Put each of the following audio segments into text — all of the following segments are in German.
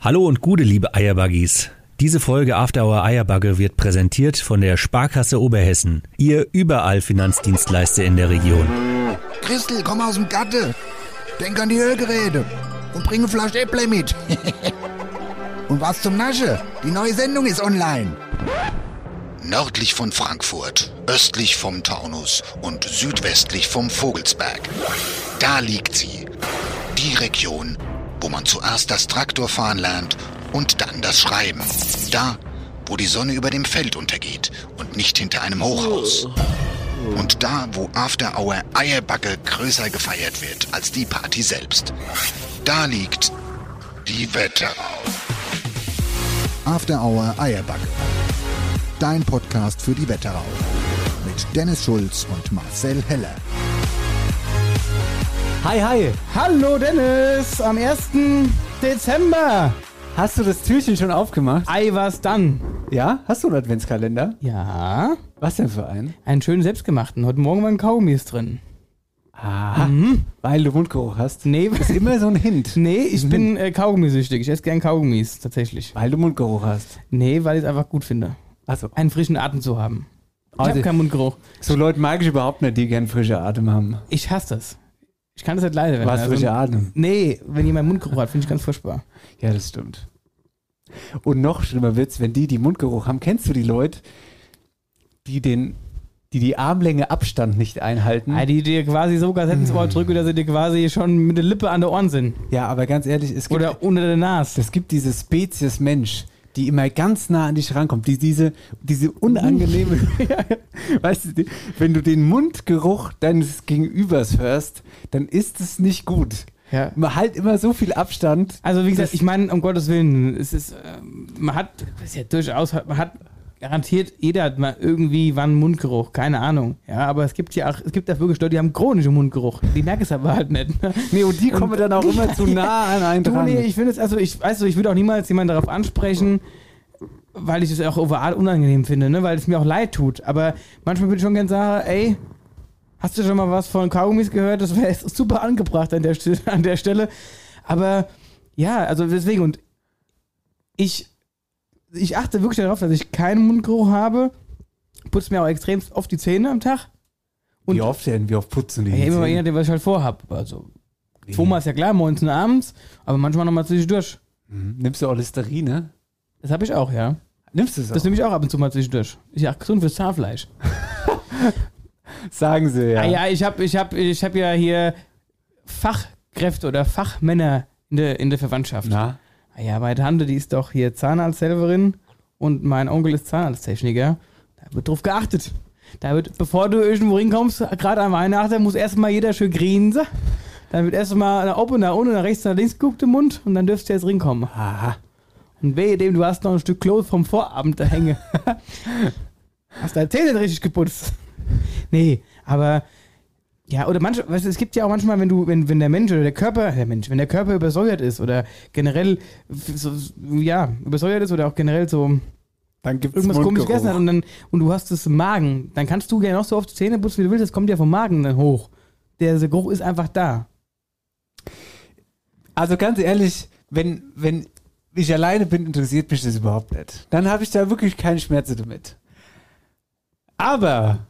Hallo und gute liebe Eierbuggies. Diese Folge After Hour Eierbagge wird präsentiert von der Sparkasse Oberhessen. Ihr überall Finanzdienstleister in der Region. Christel, komm aus dem Gatte. Denk an die Ölgeräte. Und bring eine Flasche Äpple mit. und was zum Nasche? Die neue Sendung ist online. Nördlich von Frankfurt, östlich vom Taunus und südwestlich vom Vogelsberg. Da liegt sie. Die Region, wo man zuerst das Traktorfahren lernt und dann das Schreiben. Da, wo die Sonne über dem Feld untergeht und nicht hinter einem Hochhaus. Und da, wo After Hour Eierbacke größer gefeiert wird als die Party selbst. Da liegt die Wetterau. After Hour Eierbacke. Dein Podcast für die Wetterau. Mit Dennis Schulz und Marcel Heller. Hi, hi. Hallo Dennis, am 1. Dezember. Hast du das Türchen schon aufgemacht? Ei, was dann? Ja? Hast du einen Adventskalender? Ja, Was denn für einen? einen schönen selbstgemachten. Heute Morgen waren Kaugummis drin. Ah, weil du Mundgeruch hast. Nee, Das ist immer so ein Hint. nee ich bin äh, Kaugummisüchtig. Ich esse gern Kaugummis, tatsächlich. Weil du Mundgeruch hast. Nee, weil ich es einfach gut finde, Also, einen frischen Atem zu haben. Ich Also- habe keinen Mundgeruch. so Leute mag ich überhaupt nicht, die gern frische Atem haben. Ich hasse das. Ich kann das nicht leiden. wenn Was also- frische Atem? Nee, wenn jemand Mundgeruch hat, finde ich ganz furchtbar. Ja, das stimmt. Und noch schlimmer wird's, wenn die, die Mundgeruch haben. Kennst du die Leute, die den, die die Armlänge Abstand nicht einhalten? Ah, die dir quasi so Kassetten ins Ohr drücken, dass sie dir quasi schon mit der Lippe an der Ohren sind. Ja, aber ganz ehrlich, es gibt, Oder unter der Nase. es gibt diese Spezies Mensch, die immer ganz nah an dich rankommt, die diese, diese unangenehme, weißt du, wenn du den Mundgeruch deines Gegenübers hörst, dann ist es nicht gut. Ja. Man halt immer so viel Abstand. Also wie gesagt, ich meine, um Gottes Willen, es ist, ähm, man hat, ist ja durchaus, man hat garantiert, jeder hat mal irgendwie wann Mundgeruch, keine Ahnung. Ja, aber es gibt ja auch, es gibt ja wirklich Leute, die haben chronischen Mundgeruch. Die merken es aber halt nicht. ne? Nee, und die kommen dann auch immer zu nah an einen Du, dran. nee, ich finde es, also ich, weißt du, ich würde auch niemals jemanden darauf ansprechen, weil ich es auch overall unangenehm finde, ne, weil es mir auch leid tut. Aber manchmal würde ich schon gerne sagen, ey, hast du schon mal was von Kaugummis gehört? Das wäre super angebracht an der, an der Stelle. Aber ja, also deswegen und ich, ich achte wirklich darauf, dass ich keinen Mundgeruch habe. Putze mir auch extrem oft die Zähne am Tag. Und wie oft denn? Wie oft putzen die? ja, immer mal je nachdem, was ich halt vorhab. Also zweimal ist ja klar, morgens und abends, aber manchmal nochmal zwischendurch. Mhm. Nimmst du auch Listerine? Das habe ich auch, ja. Nimmst du es Das auch? nehme ich auch ab und zu mal zwischendurch. Ist ja gesund fürs Zahnfleisch. Sagen sie ja. Ja, ja ich habe ich hab, ich hab ja hier Fachkräfte oder Fachmänner in der, in der Verwandtschaft. Na? Ja, meine Tante, die ist doch hier Zahnarzthelferin und mein Onkel ist Zahnarzttechniker. Da wird drauf geachtet. Da wird, bevor du irgendwo hinkommst, gerade an Weihnachten, muss erstmal jeder schön grinsen. Dann wird erstmal nach oben, nach unten, nach rechts, nach links guckt im Mund und dann dürfst du jetzt rinkommen. Aha. Und wehe dem, du hast noch ein Stück Klos vom Vorabend da hängen. hast deine Zähne nicht richtig geputzt. Nee, aber ja, oder manchmal, weißt du, es gibt ja auch manchmal, wenn du, wenn, wenn der Mensch oder der Körper, der Mensch, wenn der Körper übersäuert ist oder generell so, ja, übersäuert ist oder auch generell so Dann gibt's irgendwas komisch gegessen hat und dann und du hast es im Magen, dann kannst du ja noch so oft Zähne putzen, wie du willst, das kommt ja vom Magen dann hoch. Der Geruch ist einfach da. Also ganz ehrlich, wenn, wenn ich alleine bin, interessiert mich das überhaupt nicht. Dann habe ich da wirklich keine Schmerzen damit. Aber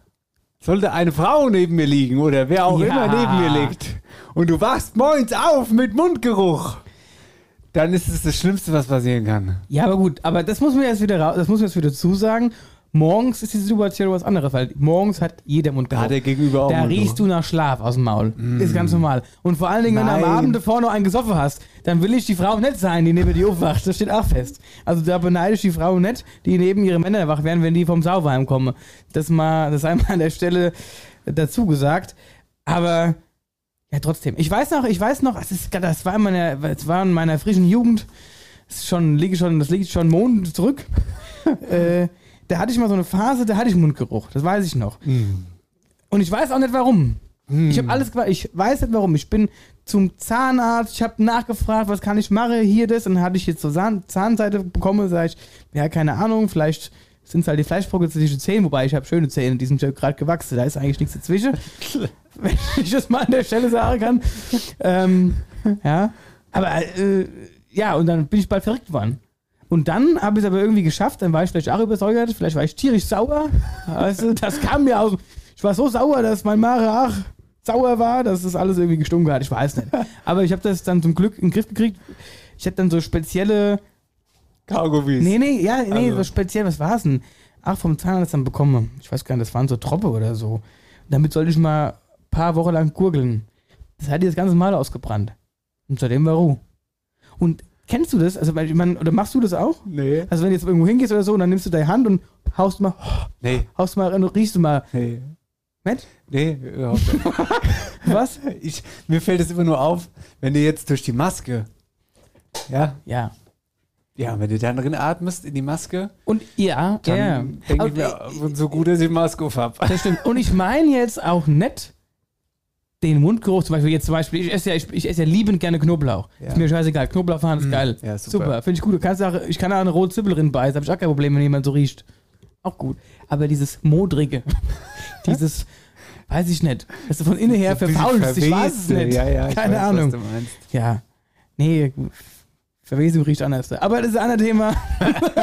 sollte eine Frau neben mir liegen oder wer auch Ja. immer neben mir liegt und du wachst morgens auf mit Mundgeruch, dann ist es das Schlimmste, was passieren kann. Ja, aber gut, aber das muss man jetzt wieder raus, das muss man jetzt wieder zusagen. Morgens ist die Situation was anderes, weil morgens hat jeder Mundgeruch. Da hat der Gegenüber auch Da riechst du nach Schlaf aus dem Maul. Ist ganz normal. Und vor allen Dingen, wenn du am Nein. Abend davor noch einen gesoffen hast, dann will ich die Frau nicht sein, die neben dir aufwacht. Das steht auch fest. Also da beneide ich die Frau nicht, die neben ihre Männer wach werden, wenn die vom Sauberheim kommen. Das mal, das einmal an der Stelle dazu gesagt. Aber ja, trotzdem. Ich weiß noch, ich weiß noch, das, ist, das war in meiner, das war in meiner frischen Jugend. Das ist schon, liege schon, das liegt schon Monate zurück. äh, da hatte ich mal so eine Phase, da hatte ich Mundgeruch. Das weiß ich noch. Und ich weiß auch nicht warum. Ich habe alles gemacht. Ich weiß nicht warum. Ich bin zum Zahnarzt, ich habe nachgefragt, was kann ich machen, hier das. Und dann hatte ich jetzt so Zahn Zahnseite bekommen, sage ich, ja, keine Ahnung, vielleicht sind es halt die Fleischbrocken zwischen Zähnen, wobei ich habe schöne Zähne, die sind gerade gewachsen, da ist eigentlich nichts dazwischen. Wenn ich das mal an der Stelle sagen kann. Ähm, ja. Aber äh, ja, und dann bin ich bald verrückt worden. Und dann habe ich es aber irgendwie geschafft, dann war ich vielleicht auch übersäuert, vielleicht war ich tierisch sauer. Du, das kam mir aus. Ich war so sauer, dass mein Mare ach, sauer war, dass das alles irgendwie gestunken hat. Ich weiß nicht. Aber ich habe das dann zum Glück in den Griff gekriegt. Ich habe dann so spezielle. Kaugummis. Nee, nee, ja, nee, Also. so speziell, was war es denn? Ach, vom Zahnarzt dann bekommen. Ich weiß gar nicht, das waren so Troppe oder so. Damit sollte ich mal ein paar Wochen lang gurgeln. Das hat dir das ganze Mal ausgebrannt. Und seitdem war Ruhe. Und kennst du das? Also, weil ich meine, oder machst du das auch? Nee. Also, wenn du jetzt irgendwo hingehst oder so, und dann nimmst du deine Hand und haust mal, Nee. haust mal rein und riechst du mal. Nee. Mensch, Nee, überhaupt nicht. was? ich, mir fällt es immer nur auf, wenn du jetzt durch die Maske, ja, Ja. ja, wenn du dann drin atmest in die Maske, Und ja, dann ja. denke ich mir, so gut, dass ich die Maske auf habe. Das stimmt. Und ich meine jetzt auch nicht den Mundgeruch, zum Beispiel jetzt zum Beispiel, ich esse ja, ich, ich esse ja liebend gerne Knoblauch. Ja. Ist mir scheißegal. Knoblauch fahren ist geil. Ja, super. Super, finde ich gut. Du kannst auch, ich kann auch eine rote Zwiebel drin beißen, habe ich auch kein Problem, wenn jemand so riecht. Auch gut. Aber dieses Modrige, dieses, weiß ich nicht, dass du von innen her verfaulst, ich weiß es nicht. Ja, ja, Keine weiß, Ahnung. Ja. Nee, Verwesung riecht anders. Aber das ist ein anderes Thema.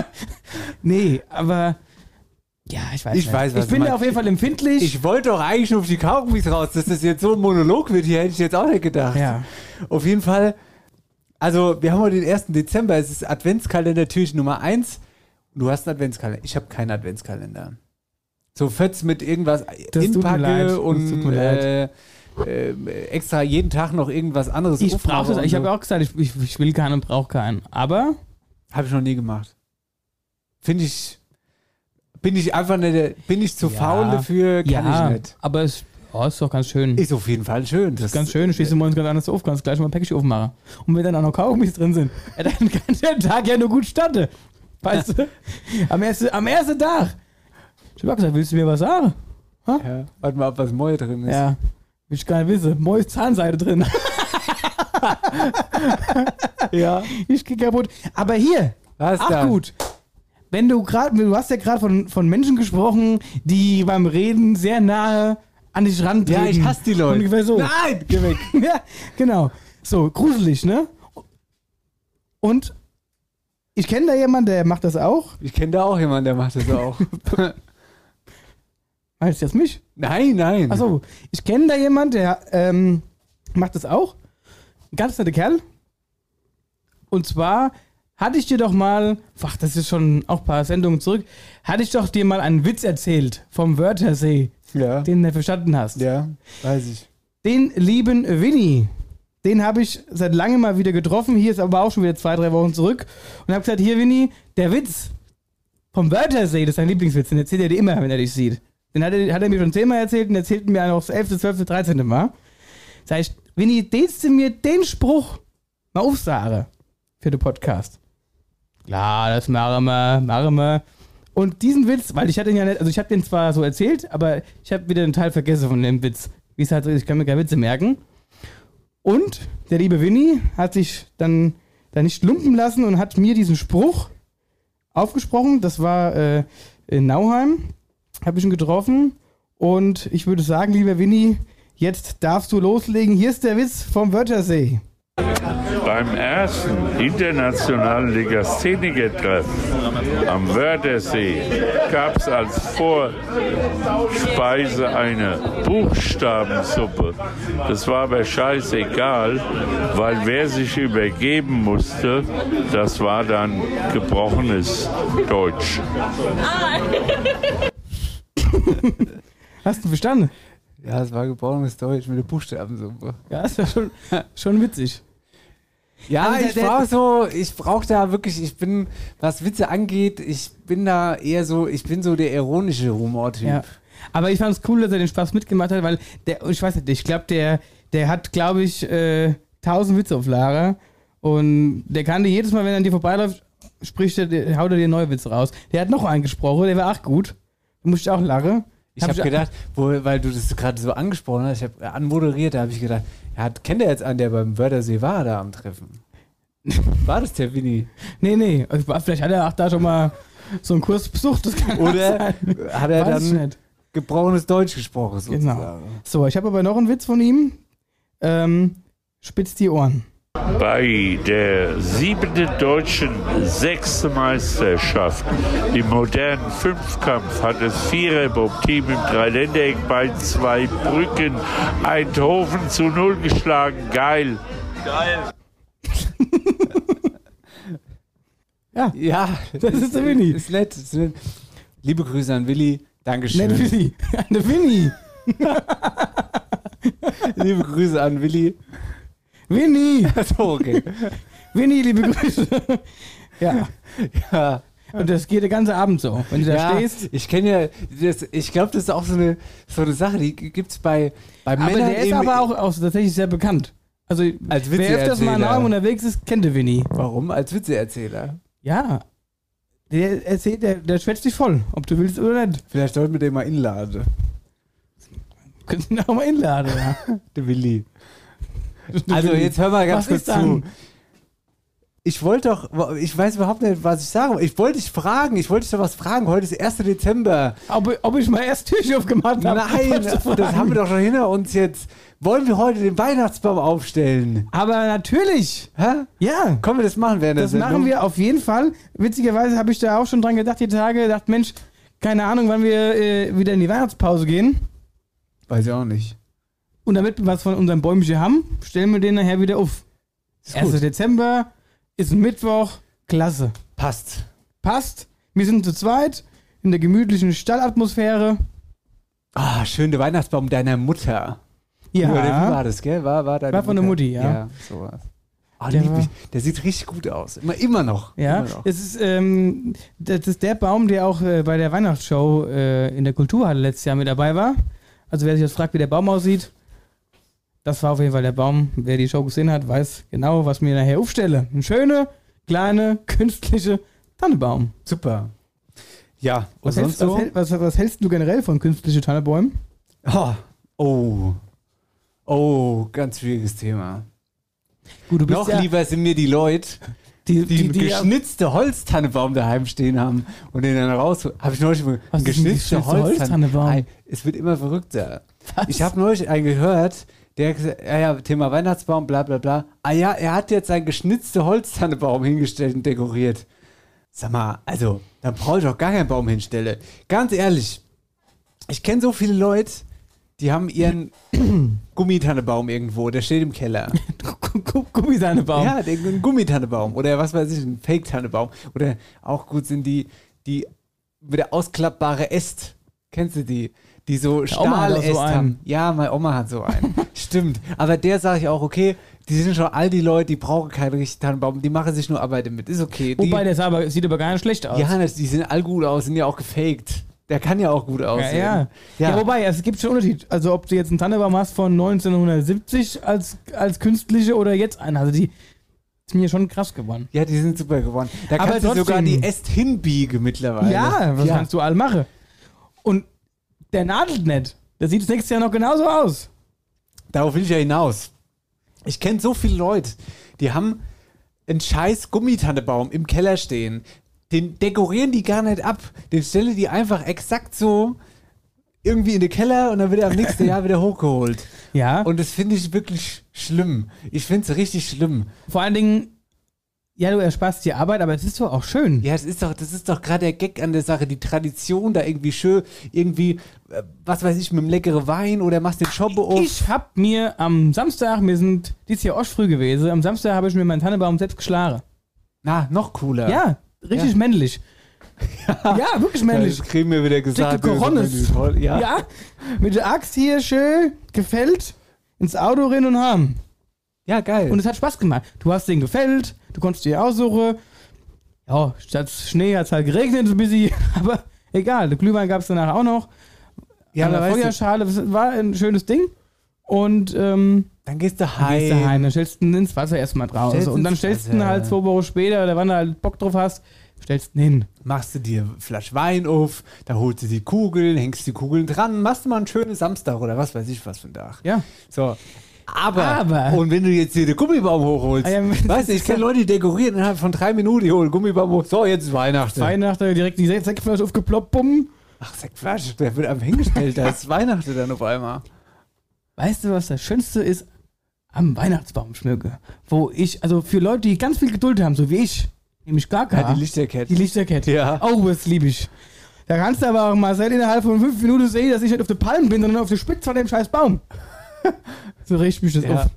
nee, aber ja, ich weiß Ich nicht. weiß, was ich bin auf jeden Fall empfindlich. Ich wollte doch eigentlich nur auf die Kaugummis raus, dass das jetzt so ein Monolog wird, hier hätte ich jetzt auch nicht gedacht. ja. Auf jeden Fall, also wir haben heute den 1. Dezember, es ist Adventskalender Türchen Nummer 1. Du hast einen Adventskalender. Ich habe keinen Adventskalender. So Fötz mit irgendwas Das tut mir leid. inpacke Das und tut mir äh, äh, extra jeden Tag noch irgendwas anderes Ich brauche das. Ich habe auch gesagt, ich, ich, ich will keinen und brauche keinen. Aber Habe ich noch nie gemacht. Finde ich, bin ich einfach nicht, bin ich zu Ja. faul dafür, kann ja, ich nicht. aber es oh, ist doch ganz schön. Ist auf jeden Fall schön. Das ganz schön, stehst du morgens ganz anders auf, kannst gleich mal ein Päckchen aufmachen. Und wenn dann auch noch Kaugummis drin sind, dann kann der Tag ja nur gut starten. Weißt du? Am ersten, am ersten Tag. Ich hab gesagt, willst du mir was sagen? Ja, warte mal, ob was Moje drin ist. Ja. Will ich gar nicht wissen. Mois Zahnseide drin. ja. Ich geh kaputt. Aber hier, Was ach dann? gut. Wenn du gerade, du hast ja gerade von, von Menschen gesprochen, die beim Reden sehr nahe an dich rantreten. Ja, ich hasse die Leute. Ungefähr so. Nein, geh weg. ja, genau. So, gruselig, ne? Und ich kenne da jemanden, der macht das auch. Ich kenne da auch jemanden, der macht das auch. Meinst du jetzt mich? nein, nein. Achso, ich kenne da jemanden, der ähm, macht das auch. Ein ganz netter Kerl. Und zwar hatte ich dir doch mal, ach, das ist schon auch ein paar Sendungen zurück, hatte ich doch dir mal einen Witz erzählt vom Wörthersee, Ja. den du verstanden hast. ja, weiß ich. Den lieben Winnie, den habe ich seit langem mal wieder getroffen. Hier ist aber auch schon wieder zwei, drei Wochen zurück. Und habe gesagt, hier Winnie, der Witz vom Wörthersee, das ist dein Lieblingswitz, den erzählt er dir immer, wenn er dich sieht. Den hat er, hat er mir schon zehnmal erzählt und erzählt mir noch das 11., 12., 13. Mal. Sag ich, Winnie, dehnst du mir den Spruch mal aufsagen für den Podcast? Klar, das machen wir, machen wir. Und diesen Witz, weil ich hatte ihn ja nicht, also ich habe den zwar so erzählt, aber ich habe wieder einen Teil vergessen von dem Witz. Wie es halt ist, ich kann mir keine Witze merken. Und der liebe Winnie hat sich dann da nicht lumpen lassen und hat mir diesen Spruch aufgesprochen. Das war äh, in Nauheim, habe ich ihn getroffen. Und ich würde sagen, lieber Winnie, jetzt darfst du loslegen. Hier ist der Witz vom Wörthersee. Beim ersten internationalen Legastheniker-Treffen am Wörthersee gab es als Vorspeise eine Buchstabensuppe. Das war aber scheißegal, weil wer sich übergeben musste, das war dann gebrochenes Deutsch. Hast du verstanden? Ja, es war gebrochenes Deutsch mit der Buchstabensuppe. Ja, ist ja schon, schon witzig. Ja, Also ich brauche so, ich brauche da wirklich, ich bin, was Witze angeht, ich bin da eher so, ich bin so der ironische Humortyp. Ja. Aber ich fand es cool, dass er den Spaß mitgemacht hat, weil der, ich weiß nicht, ich glaube, der, der hat, glaube ich, äh, 1000 Witze auf Lager. Und der kann dir jedes Mal, wenn er an dir vorbeiläuft, spricht er, der- haut er dir neue Witze raus. Der hat noch einen gesprochen, der war auch gut. Da musste ich auch lachen. Ich habe gedacht, wo, weil du das gerade so angesprochen hast, ich habe anmoderiert, da habe ich gedacht, hat, kennt er jetzt einen, der beim Wörthersee war, da am Treffen? War das der Winnie? Nee, nee. Also, Vielleicht hat er auch da schon mal so einen Kurs besucht. Das kann Oder sein. hat er Weiß dann nicht. gebrochenes Deutsch gesprochen? Genau. Sozusagen? So, ich habe aber noch einen Witz von ihm. Ähm, spitz die Ohren. Bei der siebten deutschen sechsten Meisterschaft im modernen Fünfkampf hat das Viererbob-Team im Dreiländereck bei zwei Brücken Eindhoven zu Null geschlagen. Geil. Ja, Das ist der Winnie. Ist nett. Ist nett. Liebe Grüße an Willi. Dankeschön. Nett Winnie. Eine Winnie. Liebe Grüße an Willi. Winnie. So, okay. Winnie, liebe Grüße. ja. Ja. Und das geht den ganzen Abend so. Wenn du da ja, stehst. ich kenne ja, das, ich glaube, das ist auch so eine, so eine Sache, die gibt es bei, bei Aber Männern der ist aber auch, auch tatsächlich sehr bekannt. Also, Als wer öfters mal in. Raum unterwegs ist, kennt der Winnie. Warum? Als Witzeerzähler. Ja. Der erzählt, der, der schwätzt dich voll, ob du willst oder nicht. Vielleicht sollten wir den mal inladen. Könntest du ihn auch mal einladen, ja. Der Willi. Also jetzt hör mal ganz Was kurz zu. Ich wollte doch, ich weiß überhaupt nicht, was ich sagen wollte. Ich wollte dich fragen, ich wollte dich doch was fragen. Heute ist 1. Dezember. Ob, ob ich mal erst Tür aufgemacht habe. Nein, das haben wir doch schon hinter uns jetzt. Wollen wir heute den Weihnachtsbaum aufstellen? Aber natürlich. Hä? Ja. Können wir das machen während Das machen wir auf jeden Fall. Witzigerweise habe ich da auch schon dran gedacht, die Tage. Gedacht, Mensch, keine Ahnung, wann wir äh, wieder in die Weihnachtspause gehen. Weiß ich auch nicht. Und damit wir was von unserem Bäumchen haben, stellen wir den nachher wieder auf. Ist 1. gut. Dezember ist ein Mittwoch. Klasse. Passt. Passt. Wir sind zu zweit in der gemütlichen Stallatmosphäre. Ah, schön, der Weihnachtsbaum deiner Mutter. Ja. Oder wie war das, gell? War, war, deine War von der Mutter? Mutti, ja. Ja, sowas. Ah, Der war-. Der sieht richtig gut aus. Immer, immer noch. Ja, Immer noch. es ist, ähm, das ist der Baum, der auch äh, bei der Weihnachtsshow äh, in der Kulturhalle letztes Jahr mit dabei war. Also wer sich jetzt fragt, wie der Baum aussieht, das war auf jeden Fall der Baum. Wer die Show gesehen hat, weiß genau, was mir nachher aufstelle. Ein schöner, kleine, künstliche Tannebaum. Super. Ja, und Was sonst hältst, was, so? hält- was, was hältst du generell von künstlichen Tannebäumen? Oh. oh. Oh, ganz schwieriges Thema. Gut, du Noch lieber sind mir die Leute, die, die, die, die, geschnitzte Holztannebaum daheim stehen haben und den dann raus. Habe ich neulich mal Was geschnitzter Holztannebaum? Ei, Es wird immer verrückter. Ich habe neulich einen gehört, der hat gesagt, ja, ja, Thema Weihnachtsbaum, bla bla bla. Ah ja, er hat jetzt einen geschnitzten Holztannebaum hingestellt und dekoriert. Sag mal, also, da brauche ich auch gar keinen Baum hinstelle. Ganz ehrlich, ich kenne so viele Leute, die haben ihren Gummitannebaum irgendwo, der steht im Keller. Gummitannebaum. Ja, der, ein Gummitannebaum oder was weiß ich, ein Fake-Tannebaum. Oder auch gut sind die, die wieder ausklappbare Äst. Kennst du die? Die so auch so haben. Ja, meine Oma hat so einen. Stimmt. Aber der sage ich auch, okay, die sind schon all die Leute, die brauchen keinen richtigen Tannenbaum, die machen sich nur Arbeit damit. Ist okay. Die, Wobei, der sah aber, sieht aber gar nicht schlecht aus. ja, das- die sehen all gut aus, sind ja auch gefaked. Der kann ja auch gut Ja, aussehen. ja. ja. wobei, es gibt schon Unterschied. Also, ob du jetzt einen Tannebaum hast von 1970 als, als künstliche oder jetzt einen. Also, die ist mir schon krass geworden. Ja, die sind super geworden. Da Aber kannst du sogar trotzdem- die Äst hinbiegen mittlerweile. Ja, was kannst du all machen? Und der nadelt nicht. Der sieht das nächste Jahr noch genauso aus. Darauf will ich ja hinaus. Ich kenne so viele Leute, die haben einen scheiß Gummitannebaum im Keller stehen. Den dekorieren die gar nicht ab. Den stellen die einfach exakt so irgendwie in den Keller und dann wird er am nächsten Jahr wieder hochgeholt. Ja. Und Und das finde ich wirklich schlimm. Ich finde es richtig schlimm. vor allen Dingen, ja, du ersparst dir Arbeit, aber es ist doch auch schön. Ja, das ist doch, das ist doch gerade der Gag an der Sache, die Tradition da irgendwie schön, irgendwie, äh, was weiß ich, mit einem leckeren Wein oder machst den Schobbe auf. Ich hab mir am Samstag, wir sind dieses Jahr auch früh gewesen, am Samstag habe ich mir meinen Tannebaum selbst geschlagen. Na, noch cooler. Ja, richtig Ja. männlich. Ja, wirklich männlich. Das kriegen wir wieder gesagt. Dicke. Toll, Ja. Ja, mit der Axt hier schön gefällt, ins Auto rein und haben. Ja, geil. Und es hat Spaß gemacht. Du hast den gefällt, du konntest dir aussuchen. Ja, statt Schnee hat es halt geregnet ein bisschen, aber egal. Der Glühwein gab es danach auch noch. ja, An der Feuerschale, das war ein schönes Ding. Und ähm, dann gehst du dann heim. gehst du heim, dann stellst du ihn ins Wasser erstmal draus. Stellst und dann stellst du ihn halt zwei Wochen später oder wann du halt Bock drauf hast, stellst ihn hin. Machst du dir eine Flasche Wein auf, da holst du die Kugeln, hängst die Kugeln dran, machst du mal einen schönen Samstag oder was weiß ich was für ein Tag. Ja. So. Aber, Aber- und wenn du jetzt hier den Gummibaum hochholst, Ah ja, weißt du, ich kenne Leute, die dekorieren innerhalb von drei Minuten, die holen Gummibaum hoch, so, jetzt ist Weihnachten. Weihnachten direkt die Sektflasche aufgeploppt, bumm. Ach, Sektflasche, der wird einfach hingestellt, da ist Weihnachten dann auf einmal. Weißt du, was das Schönste ist am Weihnachtsbaum schmücke. Wo ich, also für Leute, die ganz viel Geduld haben, so wie ich, nämlich gar keine. Ja, die Lichterkette. Die Lichterkette. Ja. Oh, das liebe ich. Da kannst du aber auch mal seit innerhalb von fünf Minuten sehen, dass ich nicht auf der Palme bin, sondern auf der Spitze von dem scheiß Baum. so riecht mich das Ja. auf.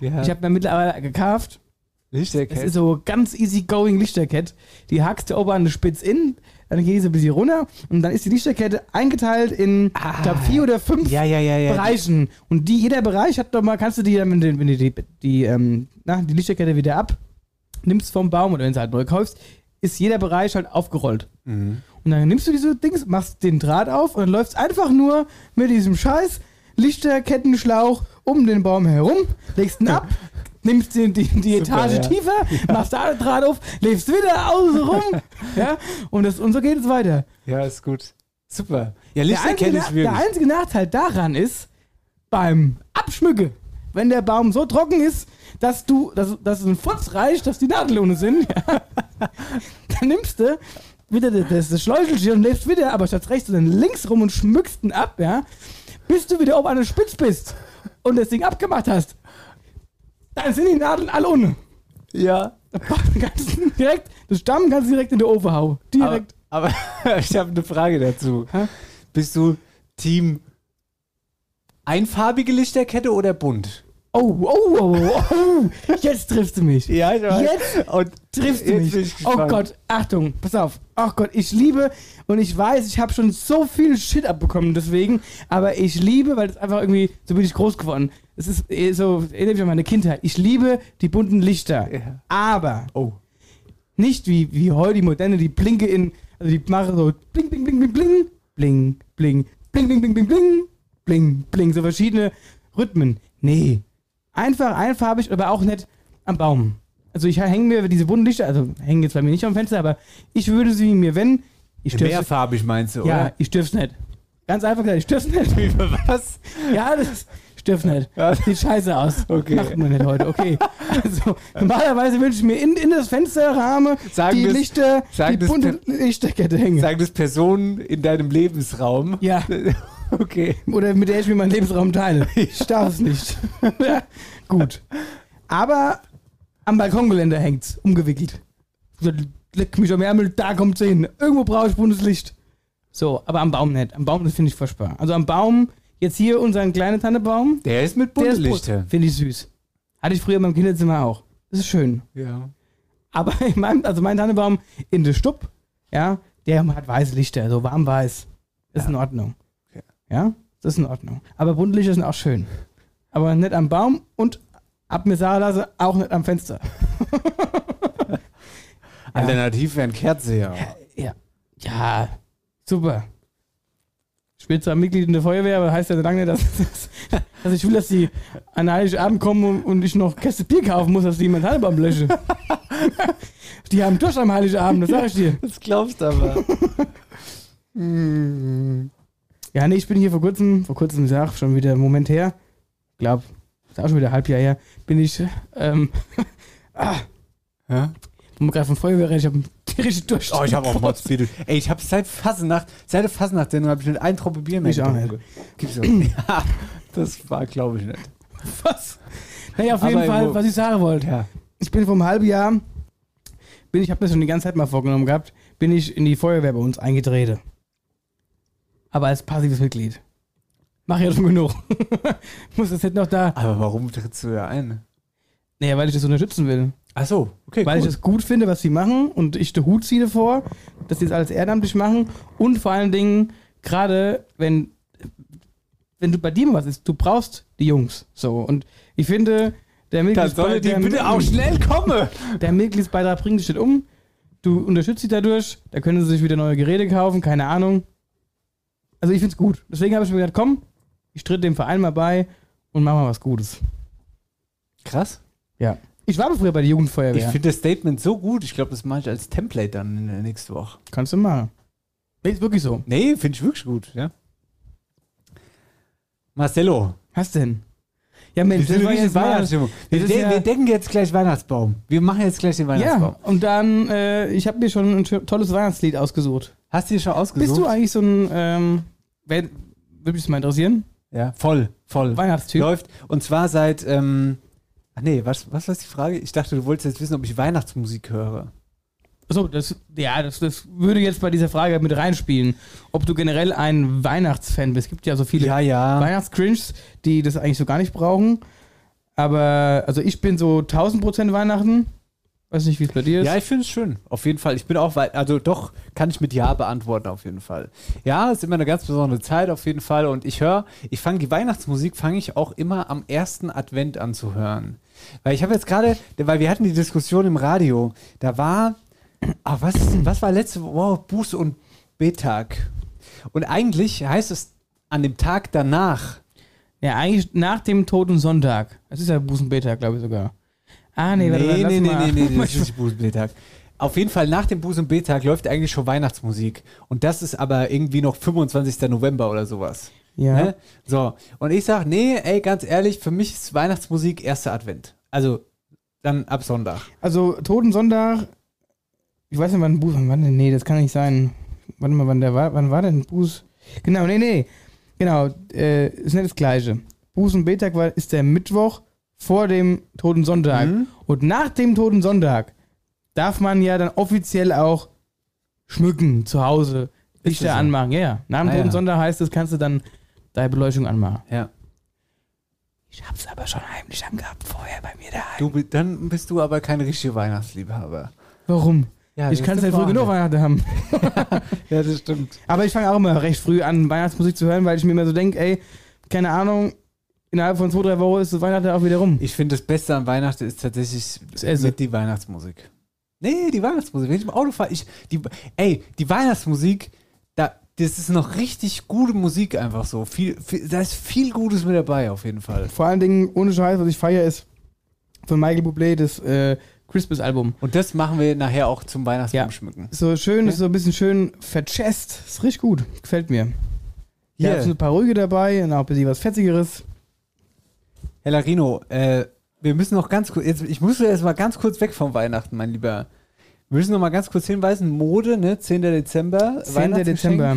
ja. Ich habe mir mittlerweile gekauft. Das Lichterkette. ist so ganz easy going Lichterkette. Die hackst du oben an der Spitze in, dann geht sie ein bisschen runter und dann ist die Lichterkette eingeteilt in, ich glaube, vier oder fünf ja, ja, ja. Bereichen. Und die, jeder Bereich hat doch mal, kannst du die dann, wenn du, du die, die, ähm, na, die Lichterkette wieder ab, nimmst vom Baum oder wenn du halt neu kaufst, ist jeder Bereich halt aufgerollt. Mhm. Und dann nimmst du diese Dings, machst den Draht auf und dann läufst einfach nur mit diesem scheiß Lichterkettenschlauch um den Baum herum, legst ihn ab, nimmst die, die, die Super, Etage ja. tiefer, machst da Draht auf, legst wieder außen rum. ja, und, das, und so geht es weiter. Ja, ist gut. Super. Ja, Der Lichterkette einzige, ist der einzige Nachteil daran ist, beim Abschmücke, wenn der Baum so trocken ist, dass du, dass, dass es ein Futz reicht, dass die Nadeln ohne sind, ja, dann nimmst du wieder das, das, das Schläuchelchen und lebst wieder, aber statt rechts dann links rum und schmückst ihn ab, ja, bis du wieder oben an der Spitze bist und das Ding abgemacht hast. Dann sind die Nadeln alle ohne. Ja. Kannst direkt, das Stamm kannst du direkt in den Ofen hauen. Direkt. Aber, aber ich habe eine Frage dazu. Hä? Bist du Team einfarbige Lichterkette oder bunt? Oh, oh, oh, oh, oh, jetzt triffst du mich. Ja, ich Jetzt Und triffst du Jetzt mich. Oh. Gott, Achtung, pass auf. Oh Gott, ich liebe und ich weiß, ich habe schon so viel Shit abbekommen deswegen, aber ich liebe, weil es einfach irgendwie, so bin ich groß geworden. Es ist eh so, erinnert mich an meine Kindheit. Ich liebe die bunten Lichter. Ja. Aber Oh. nicht wie, wie heute die moderne, die blinke in, also die machen so bling, bling, bling, bling, bling, bling, bling, bling, bling, bling, bling, bling, bling, bling, so verschiedene Rhythmen. Nee. Einfach einfarbig, aber auch nicht am Baum. Also ich hänge mir diese bunten Lichter, also hängen jetzt bei mir nicht am Fenster, aber ich würde sie mir, wenn, ich Mehrfarbig meinst du, ja, oder? ich dürf's nicht. Ganz einfach gesagt, ich dürf's nicht. Was? Ja, das ist, ich dürf's nicht. Sieht scheiße aus. Okay. Macht man nicht heute, okay. Also, normalerweise würde ich mir in, in das Fensterrahmen Sagen die das- Lichter, sagen die bunte Lichterkette hängen. Sagen das Personen in deinem Lebensraum? Ja, Okay. oder mit der ich mir meinen Lebensraum teile. Ich darf es nicht. ja, gut. Aber am Balkongeländer hängt's, umgewickelt. So, Leck mich am Ärmel, da kommt hin. Irgendwo brauche ich buntes Licht. So, aber am Baum nicht. Am Baum, das finde ich furchtbar. Also am Baum, jetzt hier unseren kleinen Tannebaum, Der ist mit der bunten ist bunt. Lichter. Finde ich süß. Hatte ich früher in meinem Kinderzimmer auch. Das ist schön. Ja. Aber in meinem, also mein Tannenbaum in der Stub, ja, der hat weiße Lichter, so warm weiß. Das ist in Ordnung. Okay. Ja, das ist in Ordnung. Aber bunte Lichter sind auch schön. Aber nicht am Baum und ab mir sagen lassen, auch nicht am Fenster. Alternativ wären Kerze, ja. Ja. Ja, super. Bin zwar Mitglied in der Feuerwehr, aber heißt ja lange nicht, dass, dass, dass ich will, dass die an Heiligabend kommen und, ich noch Käste Bier kaufen muss, dass die meinen Tannenbaum lösche. die haben durch am Heiligabend, das sag ich dir. Das glaubst du aber. Ja, nee, ich bin hier vor kurzem, vor kurzem, sag schon wieder einen Moment her, glaub, ist auch schon wieder ein Halbjahr her, bin ich, ähm, Ja? wo wir gerade von Feuerwehr ich hab einen tierischen Durst. Oh, ich habe auch Motzbiedel. Ey, ich habe seit Fasnacht, seit der Fasnacht-Sendung habe ich nicht einen Tropfen Bier mehr Ich auch getrunken. Gibt's so. ja, das war, glaube ich, nicht. Was? Naja, auf jeden Aber Fall, was ich sagen wollte. Ja. Ich bin vor einem halben Jahr, bin ich habe mir schon die ganze Zeit mal vorgenommen gehabt, bin ich in die Feuerwehr bei uns eingetreten. Aber als passives Mitglied. Mach ja schon genug. Muss das jetzt noch da. Aber warum trittst du ja ein? Naja, weil ich das unterstützen will. Ach so, okay, Weil ich es gut finde, was sie machen und ich den Hut ziehe davor, dass sie es alles ehrenamtlich machen und vor allen Dingen, gerade wenn, wenn du bei dir was ist, du brauchst die Jungs. So. Und ich finde, der Dann Mitgliedsbeitrag, solle die der, bitte auch schnell kommen. der Mitgliedsbeitrag bringt dich nicht um. Du unterstützt sie dadurch, da können sie sich wieder neue Geräte kaufen, keine Ahnung. Also ich finde es gut. Deswegen habe ich mir gedacht, komm, ich tritt dem Verein mal bei und mach mal was Gutes. Krass. Ja. Ich war früher bei der Ich Jugendfeuerwehr. finde das Statement so gut. Ich glaube, das mache ich als Template dann in der nächsten Woche. Kannst du machen. Nee, ist wirklich so. Nee, finde ich wirklich gut, ja. Marcello, Was denn? Ja, Mensch, wir sind das war jetzt Weihnachtsstimmung. Wir, das de ja- wir denken jetzt gleich Weihnachtsbaum. Wir machen jetzt gleich den Weihnachtsbaum. Ja, und dann, äh, ich habe mir schon ein to- tolles Weihnachtslied ausgesucht. Hast du dir schon ausgesucht? Bist du eigentlich so ein, ähm, wer- würde mich das mal interessieren? Ja, voll, Voll. Weihnachtstyp. Läuft. Und zwar seit, ähm, ach nee, was, was war die Frage? Ich dachte, du wolltest jetzt wissen, ob ich Weihnachtsmusik höre. So, das, ja, das, das würde jetzt bei dieser Frage mit reinspielen, ob du generell ein Weihnachtsfan bist. Es gibt ja so viele Ja, ja. Weihnachtscringes, die das eigentlich so gar nicht brauchen. Aber, also ich bin so 1000% Weihnachten. Weiß nicht, wie es bei dir ist. Ja, ich finde es schön. Auf jeden Fall. Ich bin auch, also doch, kann ich mit Ja beantworten, auf jeden Fall. Ja, ist immer eine ganz besondere Zeit, auf jeden Fall. Und ich höre, ich fange die Weihnachtsmusik, fange ich auch immer am ersten Advent an zu hören. Weil ich habe jetzt gerade, weil wir hatten die Diskussion im Radio, da war, ah, was, ist denn- was war letzte Woche? Wow, Buße und Betag. Und eigentlich heißt es an dem Tag danach, Ja, eigentlich nach dem Toten Sonntag. Das ist ja Busenbeta, glaube ich sogar. Ah, nee, warte, nee, lass nee, nee, mal. nee, nee, das ist nicht Buß- und Betag. Auf jeden Fall nach dem Buß- und Betag läuft eigentlich schon Weihnachtsmusik. Und das ist aber irgendwie noch 25. November oder sowas. Ja. Ne? So, und ich sag, nee, ey, ganz ehrlich, für mich ist Weihnachtsmusik erster Advent. Also dann ab Sonntag. Also, Toten Sonntag. Ich weiß nicht, wann Buß. Wann denn? Nee, das kann nicht sein. Warte mal, wann der war. Wann war denn Buß? Genau, nee, nee. Genau, äh, ist nicht das Gleiche. Busenbetag war, ist der Mittwoch vor dem Toten Sonntag. Mhm. Und nach dem Toten Sonntag darf man ja dann offiziell auch schmücken zu Hause. Lichter das so? anmachen. Ja, ja. Nach dem Ah, Toten ja. Sonntag heißt es, kannst du dann deine Beleuchtung anmachen. Ja. Ich hab's aber schon heimlich angehabt vorher bei mir daheim. Du, dann bist du aber kein richtiger Weihnachtsliebhaber. Warum? Ja, ich das kann es ja früh genug Weihnachten haben. Ja, das stimmt. Aber ich fange auch immer recht früh an, Weihnachtsmusik zu hören, weil ich mir immer so denke, ey, keine Ahnung, innerhalb von zwei, drei Wochen ist das Weihnachten auch wieder rum. Ich finde, das Beste an Weihnachten ist tatsächlich Essen. mit die Weihnachtsmusik. Nee, die Weihnachtsmusik. Wenn ich im Auto fahre, ich, die, ey, die Weihnachtsmusik, da, das ist noch richtig gute Musik einfach so. Viel, viel, da ist viel Gutes mit dabei, auf jeden Fall. Vor allen Dingen, ohne Scheiß, was ich feiere, ist von Michael Bublé das äh, Christmas-Album. Und das machen wir nachher auch zum Weihnachtsbaum Ja. schmücken. So schön, ist so ein bisschen schön verchest. Ist richtig gut. Gefällt mir. Hier Hier, ist eine Paarrüge dabei und auch ein bisschen was Fetzigeres. Herr Larino, äh, wir müssen noch ganz kurz, jetzt, ich muss jetzt mal ganz kurz weg vom Weihnachten, mein Lieber. Wir müssen noch mal ganz kurz hinweisen, Mode, ne, 10. Dezember. 10. Weihnachtsgeschenk. Dezember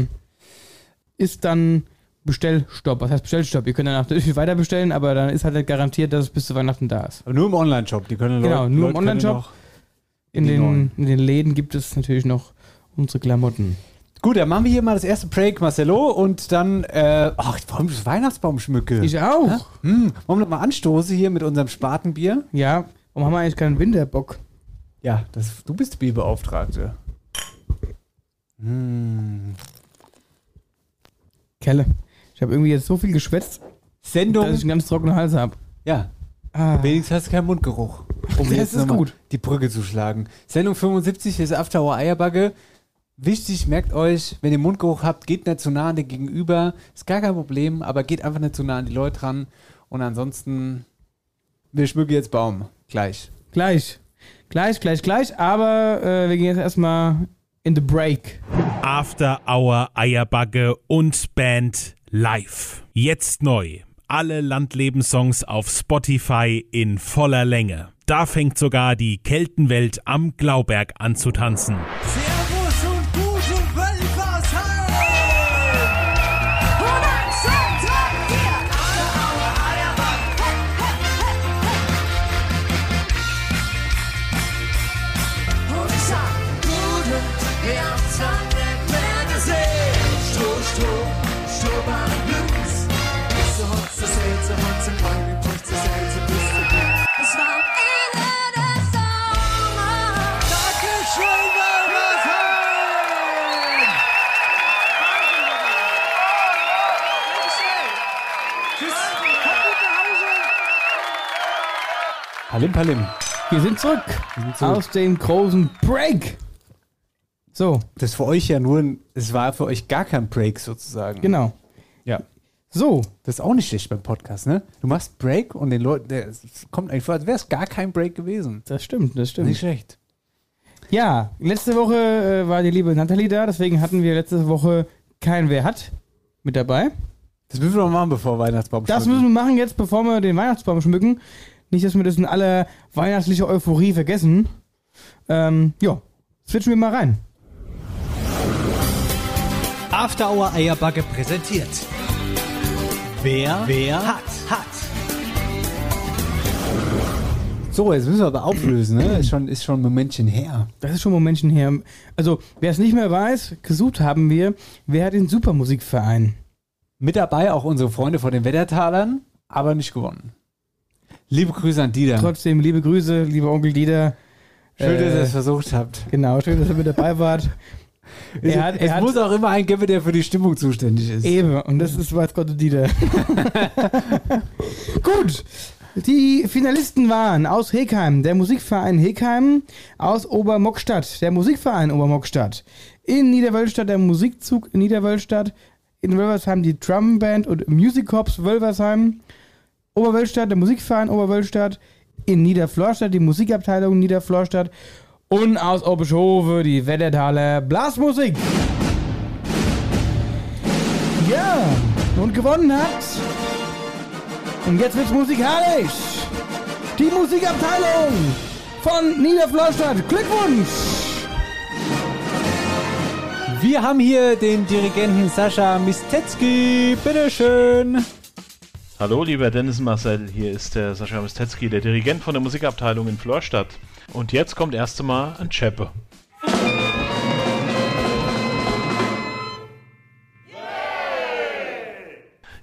ist dann Bestellstopp. Was heißt Bestellstopp? Ihr könnt dann natürlich weiter bestellen, aber dann ist halt garantiert, dass es bis zu Weihnachten da ist. Aber nur im Online-Shop, die können Genau, nur im Leute können Online-Shop. In den, in den Läden gibt es natürlich noch unsere Klamotten. Gut, dann machen wir hier mal das erste Break, Marcelo, und dann, äh, ach, warum das Weihnachtsbaum schmücke? Ich auch. Hm, wollen wir noch mal anstoßen hier mit unserem Spatenbier? Ja. Warum haben wir eigentlich keinen Winterbock? Ja, das, du bist Bierbeauftragte. Hm. Kelle. Ich habe irgendwie jetzt so viel geschwätzt, Sendung, dass ich einen ganz trockenen Hals habe. ja, Ah. wenigstens hast du keinen Mundgeruch. Um Das jetzt ist gut. die Brücke zu schlagen. Sendung 75 ist After Hour Eierbagge. Wichtig, merkt euch, wenn ihr Mundgeruch habt, geht nicht zu nah an den Gegenüber. Ist gar kein Problem, aber geht einfach nicht zu nah an die Leute ran. Und ansonsten, wir schmücken jetzt Baum. Gleich. Gleich. Gleich, gleich, gleich. Aber äh, wir gehen jetzt erstmal in the break. After Hour Eierbagge und Band live. Jetzt neu. Alle Landlebenssongs auf Spotify in voller Länge. Da fängt sogar die Keltenwelt am Glauberg an zu tanzen. Servus Palim, palim. Wir sind zurück aus dem großen Break. So, Das ist für euch ja nur ein, es war für euch gar kein Break sozusagen. genau. Ja. So, Das ist auch nicht schlecht beim Podcast, ne? Du machst Break und den Leuten, es kommt eigentlich vor, als wäre es gar kein Break gewesen. das stimmt, das stimmt. Nicht schlecht. Ja, letzte Woche äh, war die liebe Nathalie da, deswegen hatten wir letzte Woche kein Wer hat mit dabei. Das müssen wir noch machen, bevor Weihnachtsbaum Das schmücken. müssen wir machen jetzt, bevor wir den Weihnachtsbaum schmücken. Nicht, dass wir das in aller weihnachtlicher Euphorie vergessen. Ähm, ja, switchen wir mal rein. After Hour Eierbacke präsentiert. Wer, wer hat, hat. So, jetzt müssen wir aber auflösen, ne? Ist schon, ist schon ein Momentchen her. Das ist schon ein Momentchen her. Also, wer es nicht mehr weiß, gesucht haben wir, wer hat den Supermusikverein? Mit dabei auch unsere Freunde von den Wettertalern, aber nicht gewonnen. Liebe Grüße an Dieter. Trotzdem, liebe Grüße, lieber Onkel Dieter. Schön, dass ihr Äh, es versucht habt. Genau, schön, dass ihr mit dabei wart. Er hat, es er hat muss auch immer einen geben, der für die Stimmung zuständig ist. Eben, und das ist weiß Gott Dieter. Gut. Die Finalisten waren aus Hekheim, der Musikverein Hekheim, aus Obermockstadt, der Musikverein Obermockstadt, in Niederwölstadt der Musikzug in Niederwölstadt, in Wölversheim die Drumband und Music Corps Wölversheim, Oberwölstadt der Musikverein Oberwölstadt, in Niederflorstadt die Musikabteilung Niederflorstadt und aus Oberschove die Wettertaler Blasmusik. Ja, und gewonnen hat. Und jetzt wird's musikalisch. Die Musikabteilung von Niederflorstadt. Glückwunsch! Wir haben hier den Dirigenten Sascha Mistetzky. Bitteschön. Hallo, lieber Dennis Marcel, hier ist der Sascha Mistetzky, der Dirigent von der Musikabteilung in Florstadt. Und jetzt kommt erst einmal ein Cheppe.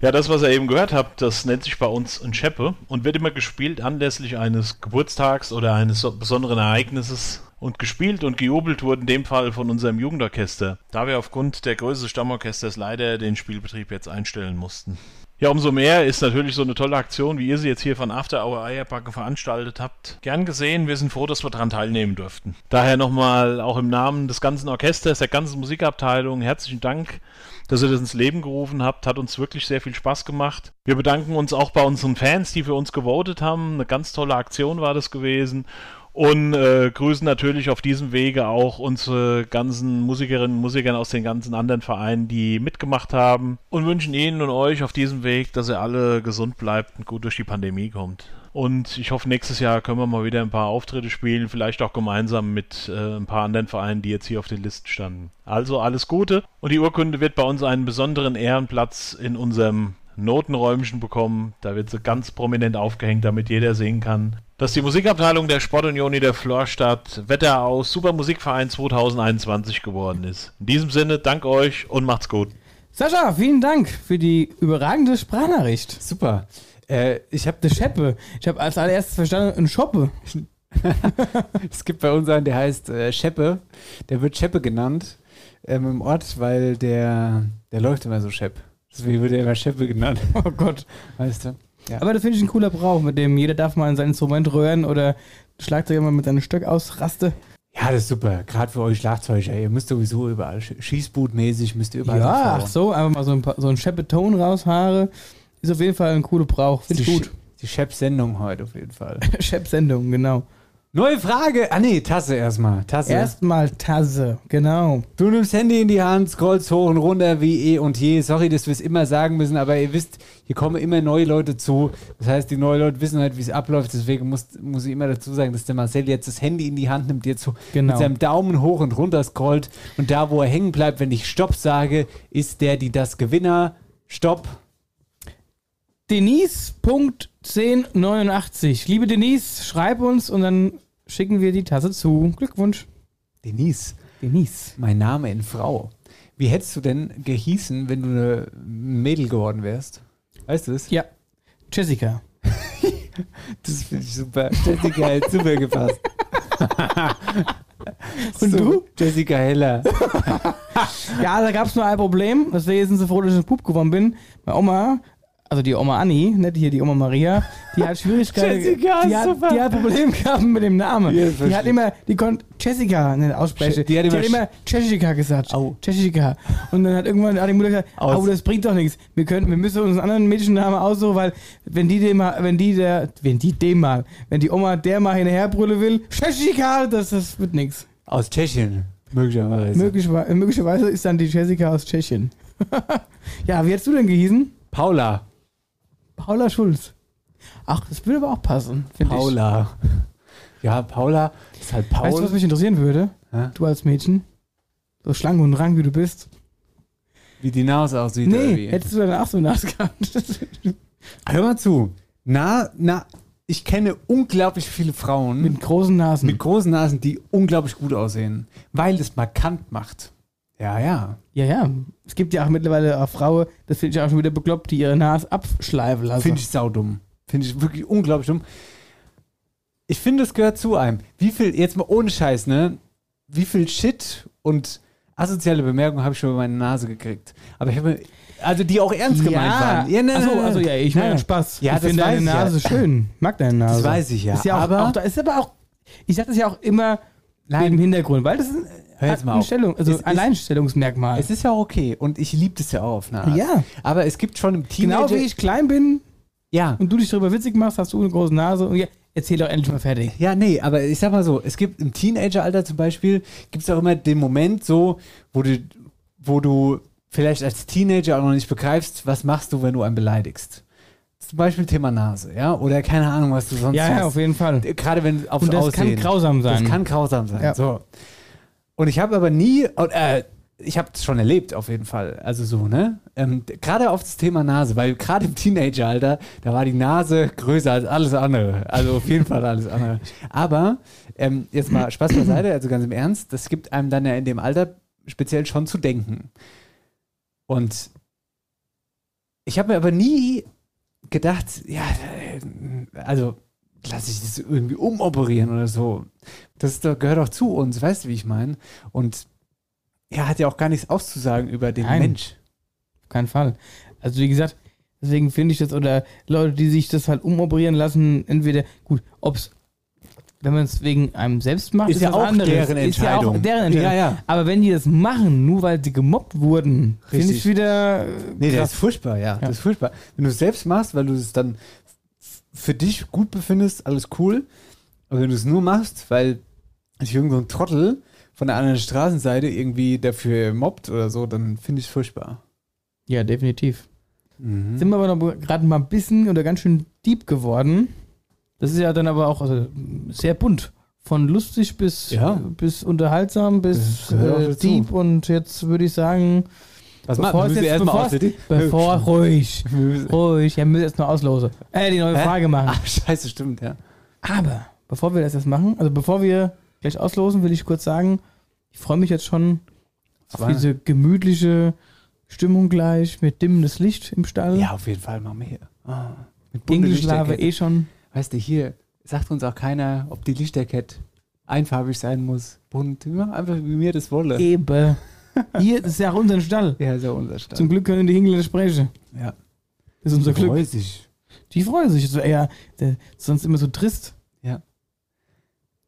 Ja, das, was ihr eben gehört habt, das nennt sich bei uns ein Cheppe und wird immer gespielt anlässlich eines Geburtstags oder eines so besonderen Ereignisses. Und gespielt und gejubelt wurde in dem Fall von unserem Jugendorchester, da wir aufgrund der Größe des Stammorchesters leider den Spielbetrieb jetzt einstellen mussten. Ja, umso mehr ist natürlich so eine tolle Aktion, wie ihr sie jetzt hier von After Hour Eierbacke veranstaltet habt. Gern gesehen, wir sind froh, dass wir daran teilnehmen durften. Daher nochmal auch im Namen des ganzen Orchesters, der ganzen Musikabteilung, herzlichen Dank, dass ihr das ins Leben gerufen habt. Hat uns wirklich sehr viel Spaß gemacht. Wir bedanken uns auch bei unseren Fans, die für uns gewotet haben. Eine ganz tolle Aktion war das gewesen. Und äh, grüßen natürlich auf diesem Wege auch unsere ganzen Musikerinnen und Musiker aus den ganzen anderen Vereinen, die mitgemacht haben. Und wünschen Ihnen und euch auf diesem Weg, dass ihr alle gesund bleibt und gut durch die Pandemie kommt. Und ich hoffe, nächstes Jahr können wir mal wieder ein paar Auftritte spielen, vielleicht auch gemeinsam mit äh, ein paar anderen Vereinen, die jetzt hier auf den Listen standen. Also alles Gute. Und die Urkunde wird bei uns einen besonderen Ehrenplatz in unserem Notenräumchen bekommen. Da wird sie ganz prominent aufgehängt, damit jeder sehen kann, dass die Musikabteilung der Sportunion der Florstadt Wetter aus Supermusikverein 2021 geworden ist. In diesem Sinne, dank euch und macht's gut. Sascha, vielen Dank für die überragende Sprachnachricht. Super. Äh, ich habe Der Scheppe. Ich habe als allererstes verstanden, ein Schoppe. Es gibt bei uns einen, der heißt äh, Scheppe. Der wird Scheppe genannt ähm, im Ort, weil der, der läuft immer so Schepp. Deswegen wird er immer Scheppe genannt. Oh Gott. Weißt du? Ja. Aber das finde ich ein cooler Brauch, mit dem jeder darf mal in sein Instrument rühren oder Schlagzeuger mal mit seinem Stück ausraste. ja, das ist super. Gerade für euch Schlagzeuger. Ihr müsst sowieso überall, Sch- Schießbutmäßig müsst ihr überall Ja, ach so, einfach mal so ein, so ein Scheppe-Ton raushaare. Ist auf jeden Fall ein cooler Brauch. Finde ich gut. Die Schepp-Sendung heute auf jeden Fall. Schepp-Sendung, genau. Neue Frage. Ah nee, Tasse erstmal. Tasse. Erstmal Tasse, genau. Du nimmst Handy in die Hand, scrollst hoch und runter wie eh und je. Sorry, dass wir es immer sagen müssen, aber ihr wisst, hier kommen immer neue Leute zu. Das heißt, die neuen Leute wissen halt, wie es abläuft. Deswegen muss, muss ich immer dazu sagen, dass der Marcel jetzt das Handy in die Hand nimmt, jetzt so Genau. mit seinem Daumen hoch und runter scrollt. Und da, wo er hängen bleibt, wenn ich Stopp sage, ist der, die das Gewinner. Stopp. Denise.1089. Liebe Denise, schreib uns und dann schicken wir die Tasse zu. Glückwunsch. Denise, Denise. mein Name in Frau. Wie hättest du denn gehießen, wenn du eine Mädel geworden wärst? Weißt du es? Ja. Jessica. Das finde ich super. Jessica hat super gepasst. Und so, du? Jessica Heller. Ja, da gab es nur ein Problem. Deswegen sind sie froh, dass ich ein Bub geworden bin. Meine Oma, also die Oma Anni, nicht hier die Oma Maria, die hat Schwierigkeiten. Jessica, die, hat, super. die hat Probleme gehabt mit dem Namen. Ja, die hat immer, die konnte Jessica nicht aussprechen. Die hat immer immer Jessica gesagt. Au. Jessica. Und dann hat irgendwann hat die Mutter gesagt, Aus. oh, das bringt doch nichts. Wir können, wir müssen uns einen anderen Mädchennamen aussuchen, weil wenn die dem mal, wenn die der, wenn die dem mal, wenn die Oma der mal hinterherbrüllen will, Jessica, das, das wird nichts. Aus Tschechien. Möglicherweise. Möglicherweise, möglicherweise ist dann die Jessica aus Tschechien. ja, wie hättest du denn gehießen? Paula. Paula Schulz. Ach, das würde aber auch passen, finde ich. Paula. Ja, Paula ist halt Paul. Weißt du, was mich interessieren würde? Hä? Du als Mädchen, so schlank und rank wie du bist. Wie die Nase aussieht Nee, hättest du danach so Nase gehabt. Hör mal zu. Na, na, ich kenne unglaublich viele Frauen Mit großen Nasen. mit großen Nasen, die unglaublich gut aussehen, weil es markant macht. Ja, ja. ja, ja. Es gibt ja auch mittlerweile auch Frauen, das finde ich auch schon wieder bekloppt, die ihre Nase abschleifen lassen. Finde ich saudumm. Finde ich wirklich unglaublich dumm. Ich finde, es gehört zu einem. Wie viel, jetzt mal ohne Scheiß, ne? Wie viel Shit und asoziale Bemerkungen habe ich schon über meine Nase gekriegt. Aber ich habe, also die auch ernst gemeint waren. Ja, ne, ne. also ja, ich meine. Spaß. Ja, ich finde deine ich ja. Nase schön. Mag deine Nase. Das weiß ich ja. Ist ja auch, aber auch, da ist aber auch, ich sag das ja auch immer Nein. im Hintergrund, weil das ist Hör hat jetzt mal eine auf. Stellung, also Es Alleinstellungsmerkmal. es ist ja auch okay. Und ich liebe das ja auch auf eine Art. Ja. Aber es gibt schon im Teenager... genau wie ich klein bin Ja. und du dich darüber witzig machst, hast du eine große Nase und ja, erzähl doch endlich mal fertig. Ja, nee, aber ich sag mal so, es gibt im Teenageralter zum Beispiel, gibt es auch immer den Moment so, wo du, wo du vielleicht als Teenager auch noch nicht begreifst, was machst du, wenn du einen beleidigst. Zum Beispiel Thema Nase, ja, oder keine Ahnung, was du sonst Ja, ja, hast. auf jeden Fall. Gerade wenn auf Und das Aussehen. kann grausam sein. Das kann grausam sein. Ja. So. Und ich habe aber nie, äh, ich habe es schon erlebt, auf jeden Fall. Also so, ne? Ähm, gerade auf das Thema Nase, weil gerade im Teenageralter, da war die Nase größer als alles andere. Also auf jeden Fall alles andere. Aber ähm, jetzt mal Spaß beiseite, also ganz im Ernst, das gibt einem dann ja in dem Alter speziell schon zu denken. Und ich habe mir aber nie gedacht, ja, also lasse ich das irgendwie umoperieren oder so. Das doch- gehört auch zu uns, weißt du, wie ich meine? Und er hat ja auch gar nichts auszusagen über den Nein. Mensch. Auf keinen Fall. Also wie gesagt, deswegen finde ich das, oder Leute, die sich das halt umoperieren lassen, entweder, gut, ob's, wenn man es wegen einem selbst macht, Ist ist, ja auch anderes. deren Ist ja auch Entscheidung. deren Entscheidung. Ja, ja. Aber wenn die das machen, nur weil sie gemobbt wurden, finde ich wieder Nee, das krass. ist furchtbar, ja, Ja. Das ist furchtbar. Wenn du es selbst machst, weil du es dann für dich gut befindest, alles cool. Aber wenn du es nur machst, weil sich irgend so ein Trottel von der anderen Straßenseite irgendwie dafür mobbt oder so, dann finde ich es furchtbar. Ja, definitiv. Mhm. Sind wir aber noch gerade mal ein bisschen oder ganz schön deep geworden. Das ist ja dann aber auch also, sehr bunt. Von lustig bis, Ja. bis unterhaltsam bis äh, deep und jetzt würde ich sagen, Was Bevor machen es wir jetzt- erstmal bevor aus? es- bevor, ruhig, ruhig, ja, wir müssen jetzt nur auslosen. Äh, die neue Hä? Frage machen. Ach, scheiße, stimmt, ja. Aber, bevor wir das jetzt machen, also bevor wir gleich auslosen, will ich kurz sagen, ich freue mich jetzt schon auf diese gemütliche Stimmung gleich mit dimmendes Licht im Stall. Ja, auf jeden Fall machen wir hier. Ah, mit Lichterkette. eh schon. Weißt du, hier sagt uns auch keiner, ob die Lichterkette einfarbig sein muss, bunt. Wir machen einfach, wie mir das wolle. Eben. Hier, das ist ja auch unser Stall. Ja, ist ja unser Stall. Zum Glück können die Hingler sprechen. Ja. Das ist unser Glück. Freut sich. Die freuen sich. Das wär ja, der, sonst immer so trist. Ja.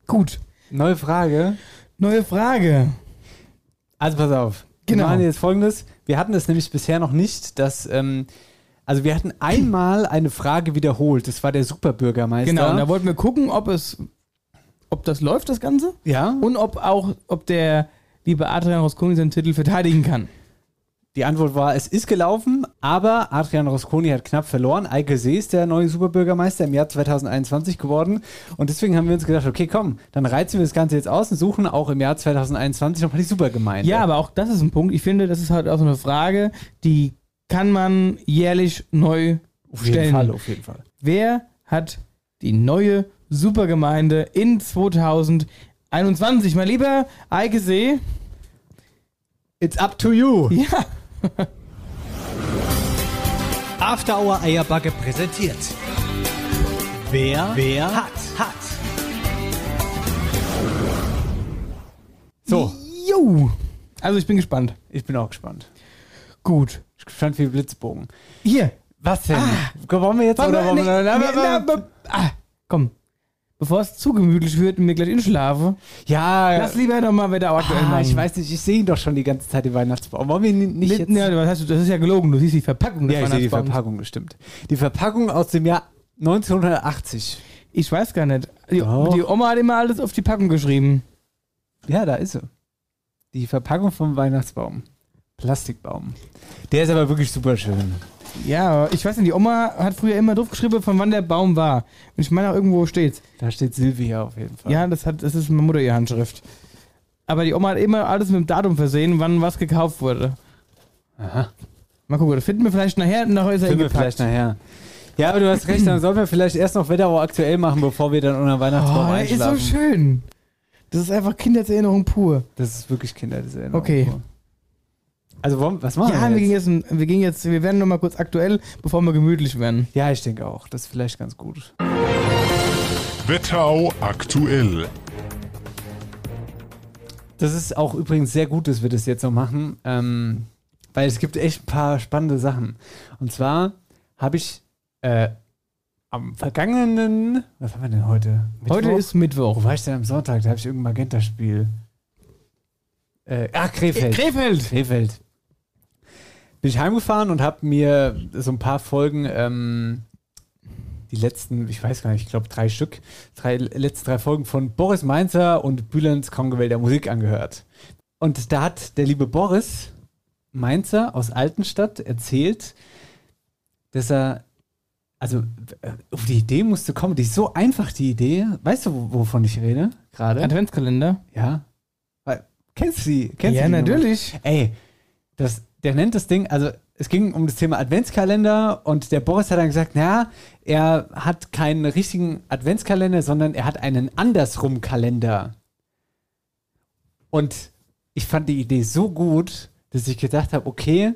Gut. Neue Frage. Neue Frage. Also pass auf. Genau. Wir machen jetzt folgendes. Wir hatten das nämlich bisher noch nicht, dass, ähm, also wir hatten einmal eine Frage wiederholt. Das war der Superbürgermeister. Genau, und da wollten wir gucken, ob es, ob das läuft, das Ganze. ja. Und ob auch, ob der liebe Adrian Rosconi seinen Titel verteidigen kann. Die Antwort war, es ist gelaufen, aber Adrian Rosconi hat knapp verloren. Eike See ist der neue Superbürgermeister im Jahr 2021 geworden. Und deswegen haben wir uns gedacht, okay, komm, dann reizen wir das Ganze jetzt aus und suchen auch im Jahr 2021 nochmal die Supergemeinde. Ja, aber auch das ist ein Punkt. Ich finde, das ist halt auch so eine Frage, die kann man jährlich neu auf jeden stellen. Fall, auf jeden Fall. Wer hat die neue Supergemeinde in 2021? Mein lieber Eike See. It's up to you. Ja. After Hour Eierbacke präsentiert. Wer, wer hat, hat. So, Jo. Also ich bin gespannt. ich bin auch gespannt. Gut. Gespannt wie Blitzbogen. Hier. Was denn? Wollen wir jetzt Warte, oder wollen nee, wir, nee, na, na, na, ah, komm. Bevor es zu gemütlich wird und mir gleich inschlafe, Ja, lass lieber noch mal Wetter aktuell ah, machen. ich weiß nicht, ich sehe ihn doch schon die ganze Zeit, den Weihnachtsbaum. Wollen wir ihn nicht Mitten, jetzt... ja, was hast du, das ist ja gelogen. Du siehst die Verpackung des Ja, ich sehe die. Verpackung, bestimmt. Die Verpackung aus dem Jahr 1980. Ich weiß gar nicht. Die, die Oma hat immer alles auf die Packung geschrieben. Ja, da ist sie. Die Verpackung vom Weihnachtsbaum. Plastikbaum. Der ist aber wirklich super schön. Ja, ich weiß nicht, die Oma hat früher immer draufgeschrieben, von wann der Baum war. Und ich meine auch irgendwo steht's. Da steht Silvia auf jeden Fall. Ja, das, hat, das ist meine Mutter ihr Handschrift. Aber die Oma hat immer alles mit dem Datum versehen, wann was gekauft wurde. Aha. Mal gucken, das finden wir vielleicht nachher nach ist er Finden wir vielleicht nachher. Ja, aber du hast recht, dann sollten wir vielleicht erst noch Wetterau aktuell machen, bevor wir dann unter Weihnachtsbaum Oh, der ist so einschlafen. schön. Das ist einfach Kindheitserinnerung pur. Das ist wirklich Kindheitserinnerung. Okay. Also, wollen- was machen Ja, wir wir gehen, jetzt? wir gehen jetzt, wir werden noch mal kurz aktuell, bevor wir gemütlich werden. Ja, ich denke auch. Das ist vielleicht ganz gut. Wetterau aktuell. Das ist auch übrigens sehr gut, dass wir das jetzt noch machen, ähm, weil es gibt echt ein paar spannende Sachen. Und zwar habe ich äh, am vergangenen, was haben wir denn heute? Heute ist Mittwoch. Wo war ich denn am Sonntag? Da habe ich irgendein Magenta-Spiel. Äh, ah, Krefeld. Krefeld. Krefeld. Bin ich heimgefahren und habe mir so ein paar Folgen, ähm, die letzten, ich weiß gar nicht, ich glaube drei Stück, drei, letzten drei Folgen von Boris Mainzer und Bülents Kongewell der Musik angehört. Und da hat der liebe Boris Mainzer aus Altenstadt erzählt, dass er, also äh, auf die Idee musste kommen, die ist so einfach, die Idee. Weißt du, wo- wovon ich rede? Gerade? Adventskalender. Ja. Kennst du sie? Kennst Ja, du die Nummer? natürlich. Ey, das, der nennt das Ding, also es ging um das Thema Adventskalender und der Boris hat dann gesagt, na, er hat keinen richtigen Adventskalender, sondern er hat einen Andersrum-Kalender. Und ich fand die Idee so gut, dass ich gedacht habe, okay,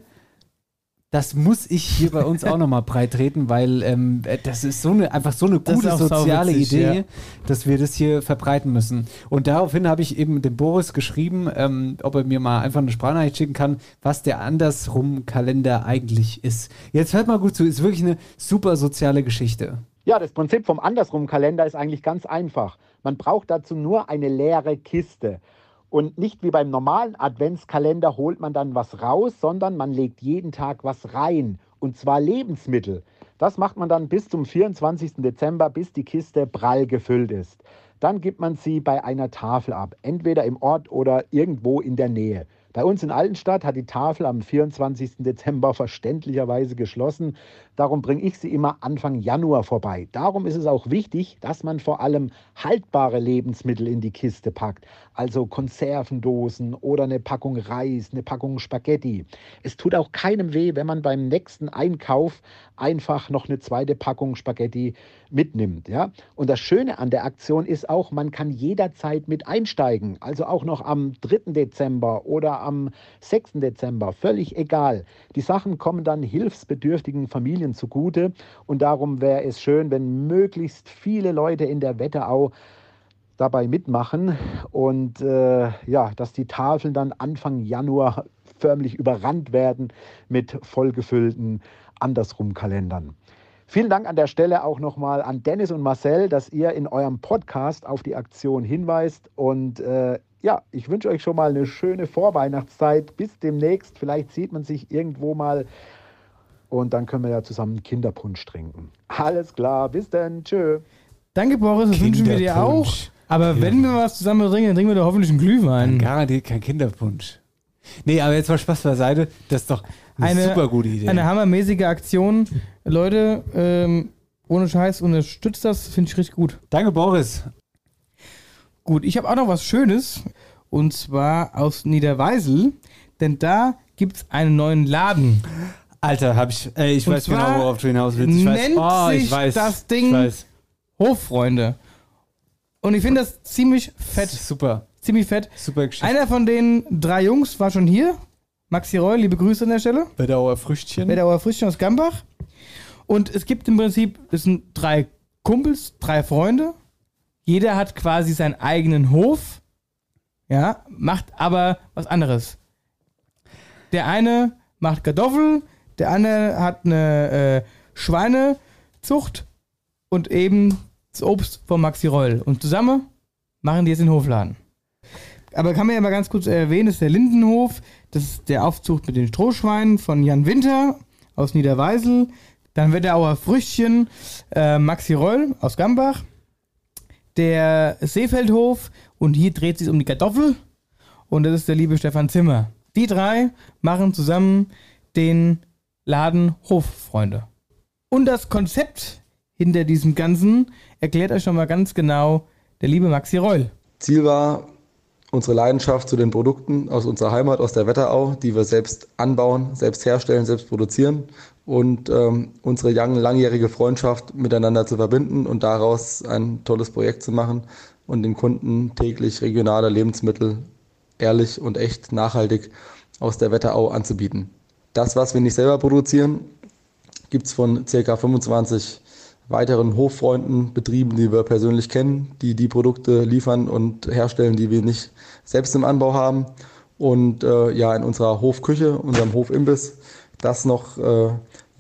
das muss ich hier bei uns auch nochmal breit treten, weil ähm, das ist so eine, einfach so eine gute soziale sauwitzig, Idee, ja. dass wir das hier verbreiten müssen. Und daraufhin habe ich eben dem Boris geschrieben, ähm, ob er mir mal einfach eine Sprachnachricht schicken kann, was der Andersrum-Kalender eigentlich ist. Jetzt hört mal gut zu, ist wirklich eine super soziale Geschichte. Ja, das Prinzip vom Andersrum-Kalender ist eigentlich ganz einfach. Man braucht dazu nur eine leere Kiste. Und nicht wie beim normalen Adventskalender holt man dann was raus, sondern man legt jeden Tag was rein. Und zwar Lebensmittel. Das macht man dann bis zum 24. Dezember, bis die Kiste prall gefüllt ist. Dann gibt man sie bei einer Tafel ab, entweder im Ort oder irgendwo in der Nähe. Bei uns in Altenstadt hat die Tafel am 24. Dezember verständlicherweise geschlossen. Darum bringe ich sie immer Anfang Januar vorbei. Darum ist es auch wichtig, dass man vor allem haltbare Lebensmittel in die Kiste packt. Also Konservendosen oder eine Packung Reis, eine Packung Spaghetti. Es tut auch keinem weh, wenn man beim nächsten Einkauf einfach noch eine zweite Packung Spaghetti mitnimmt. Ja? Und das Schöne an der Aktion ist auch, man kann jederzeit mit einsteigen. Also auch noch am 3. Dezember oder am 6. Dezember, völlig egal. Die Sachen kommen dann hilfsbedürftigen Familien zugute und darum wäre es schön, wenn möglichst viele Leute in der Wetterau dabei mitmachen und äh, ja, dass die Tafeln dann Anfang Januar förmlich überrannt werden mit vollgefüllten Andersrum-Kalendern. Vielen Dank an der Stelle auch nochmal an Dennis und Marcel, dass ihr in eurem Podcast auf die Aktion hinweist. Und äh, ja, ich wünsche euch schon mal eine schöne Vorweihnachtszeit. Bis demnächst. Vielleicht sieht man sich irgendwo mal. Und dann können wir ja zusammen Kinderpunsch trinken. Alles klar, bis dann. Tschö. Danke, Boris, das wünschen wir dir auch. Aber wenn wir was zusammen trinken, dann trinken wir doch hoffentlich einen Glühwein. Garantiert kein Kinderpunsch. Nee, aber jetzt mal Spaß beiseite. Das ist doch eine, super gute Idee. Eine hammermäßige Aktion. Leute, ähm, ohne Scheiß, unterstützt das, finde ich richtig gut. Danke, Boris. Gut, ich habe auch noch was Schönes. Und zwar aus Niederweisel. Denn da gibt es einen neuen Laden. Alter, hab ich, äh, ich Und weiß genau, worauf du hinaus willst. Ich weiß, nennt oh, ich sich weiß, das Ding Ich weiß. Hoffreunde. Und ich finde das ziemlich fett. Super. Ziemlich fett. Super Geschichte. Einer von den drei Jungs war schon hier. Maxi Reul, liebe Grüße an der Stelle. Wetterauer Früchtchen. Wetterauer Früchtchen aus Gambach. Und es gibt im Prinzip, das sind drei Kumpels, drei Freunde. Jeder hat quasi seinen eigenen Hof. Ja, macht aber was anderes. Der eine macht Kartoffeln, der andere hat eine äh, Schweinezucht und eben das Obst von Maxi Reul. Und zusammen machen die jetzt den Hofladen. Aber kann man ja mal ganz kurz erwähnen, das ist der Lindenhof, das ist der Aufzucht mit den Strohschweinen von Jan Winter aus Niederweisel. Dann Wetterauer Früchtchen, äh, Maxi Reul aus Gambach. Der Seefeldhof und hier dreht sich um die Kartoffel und das ist der liebe Stefan Zimmer. Die drei machen zusammen den Laden Hoffreunde. Und das Konzept hinter diesem Ganzen erklärt euch schon mal ganz genau der liebe Maxi Reul. Ziel war, unsere Leidenschaft zu den Produkten aus unserer Heimat, aus der Wetterau, die wir selbst anbauen, selbst herstellen, selbst produzieren und ähm, unsere lang- langjährige Freundschaft miteinander zu verbinden und daraus ein tolles Projekt zu machen und den Kunden täglich regionale Lebensmittel ehrlich und echt nachhaltig aus der Wetterau anzubieten. Das, was wir nicht selber produzieren, gibt es von ca. 25 weiteren Hoffreunden, Betrieben, die wir persönlich kennen, die die Produkte liefern und herstellen, die wir nicht selbst im Anbau haben. Und äh, ja, in unserer Hofküche, unserem Hofimbiss, das noch äh,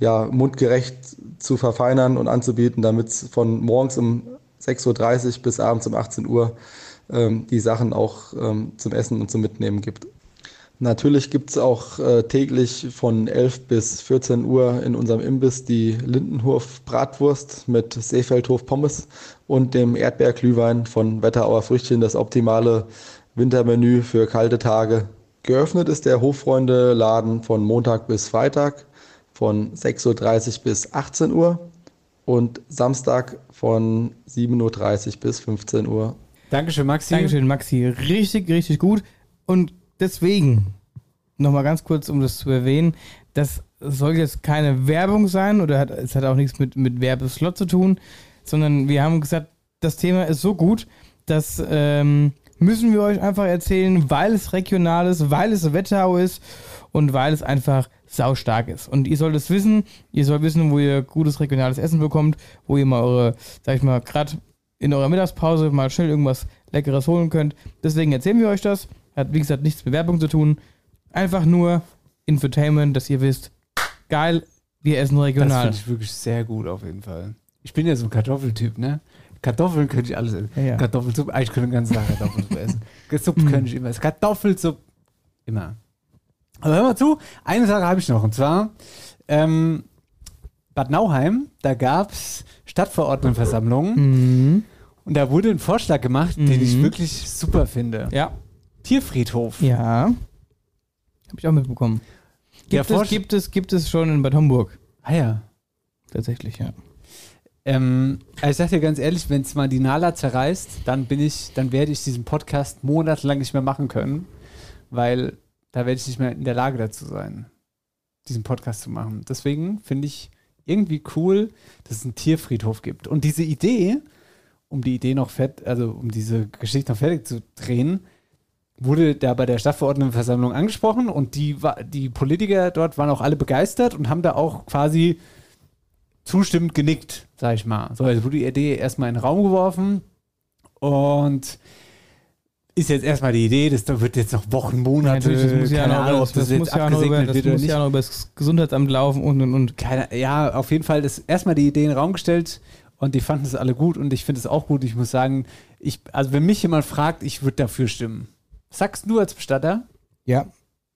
ja, mundgerecht zu verfeinern und anzubieten, damit es von morgens um 6.30 Uhr bis abends um 18 Uhr ähm, die Sachen auch ähm, zum Essen und zum Mitnehmen gibt. Natürlich gibt es auch äh, täglich von 11 bis 14 Uhr in unserem Imbiss die Lindenhof Bratwurst mit Seefeldhof Pommes und dem Erdbeerglühwein von Wetterauer Früchtchen, das optimale Wintermenü für kalte Tage. Geöffnet ist der Hoffreunde Laden von Montag bis Freitag von 6.30 Uhr bis 18 Uhr und Samstag von 7.30 Uhr bis 15 Uhr. Dankeschön, Maxi. Dankeschön, Maxi. Richtig, richtig gut. Und deswegen, nochmal ganz kurz, um das zu erwähnen, das soll jetzt keine Werbung sein oder hat, es hat auch nichts mit, mit Werbeslot zu tun, sondern wir haben gesagt, das Thema ist so gut, dass ähm, müssen wir euch einfach erzählen, weil es regional ist, weil es Wetterau ist und weil es einfach saustark ist. Und ihr sollt es wissen, ihr sollt wissen, wo ihr gutes regionales Essen bekommt, wo ihr mal eure, sag ich mal, gerade in eurer Mittagspause mal schnell irgendwas Leckeres holen könnt. Deswegen erzählen wir euch das. Hat, wie gesagt, nichts mit Werbung zu tun. Einfach nur Infotainment, dass ihr wisst, geil, wir essen Das regional. finde ich wirklich sehr gut auf jeden Fall. Ich bin ja so ein Kartoffeltyp, ne? Kartoffeln könnte ich alles essen. Ja, ja. Kartoffelsuppe, eigentlich könnte ich den ganzen Tag Kartoffelsuppe essen. Suppe Mhm. könnte ich immer essen. Kartoffelsuppe, immer. Aber hör mal zu, eine Sache habe ich noch, und zwar ähm, Bad Nauheim, da gab es Stadtverordnetenversammlungen Mhm. und da wurde ein Vorschlag gemacht, den ich Mhm. wirklich super finde. Ja. Tierfriedhof. Ja. Habe ich auch mitbekommen. Gibt, es, gibt, es, gibt es schon in Bad Homburg. Ah ja. Tatsächlich, ja. Ähm, also ich sag dir ganz ehrlich, wenn es mal die Nala zerreißt, dann bin ich, dann werde ich diesen Podcast monatelang nicht mehr machen können, weil da werde ich nicht mehr in der Lage dazu sein, diesen Podcast zu machen. Deswegen finde ich irgendwie cool, dass es einen Tierfriedhof gibt. Und diese Idee, um die Idee noch fett, also um diese Geschichte noch fertig zu drehen, wurde da bei der Stadtverordnetenversammlung angesprochen und die, die Politiker dort waren auch alle begeistert und haben da auch quasi zustimmend genickt, sag ich mal. So, also wurde die Idee erstmal in den Raum geworfen und ist jetzt erstmal die Idee, das wird jetzt noch Wochen, Monate, Natürlich, das muss ja keine noch, Ahnung, ob das, das muss jetzt ja noch über, abgesegnet das wird muss nicht. ja noch über das Gesundheitsamt laufen und und und. Keine, ja, auf jeden Fall ist erstmal die Idee in den Raum gestellt und die fanden es alle gut und ich finde es auch gut. Ich muss sagen, ich, also wenn mich jemand fragt, ich würde dafür stimmen. Sagst du als Bestatter? Ja,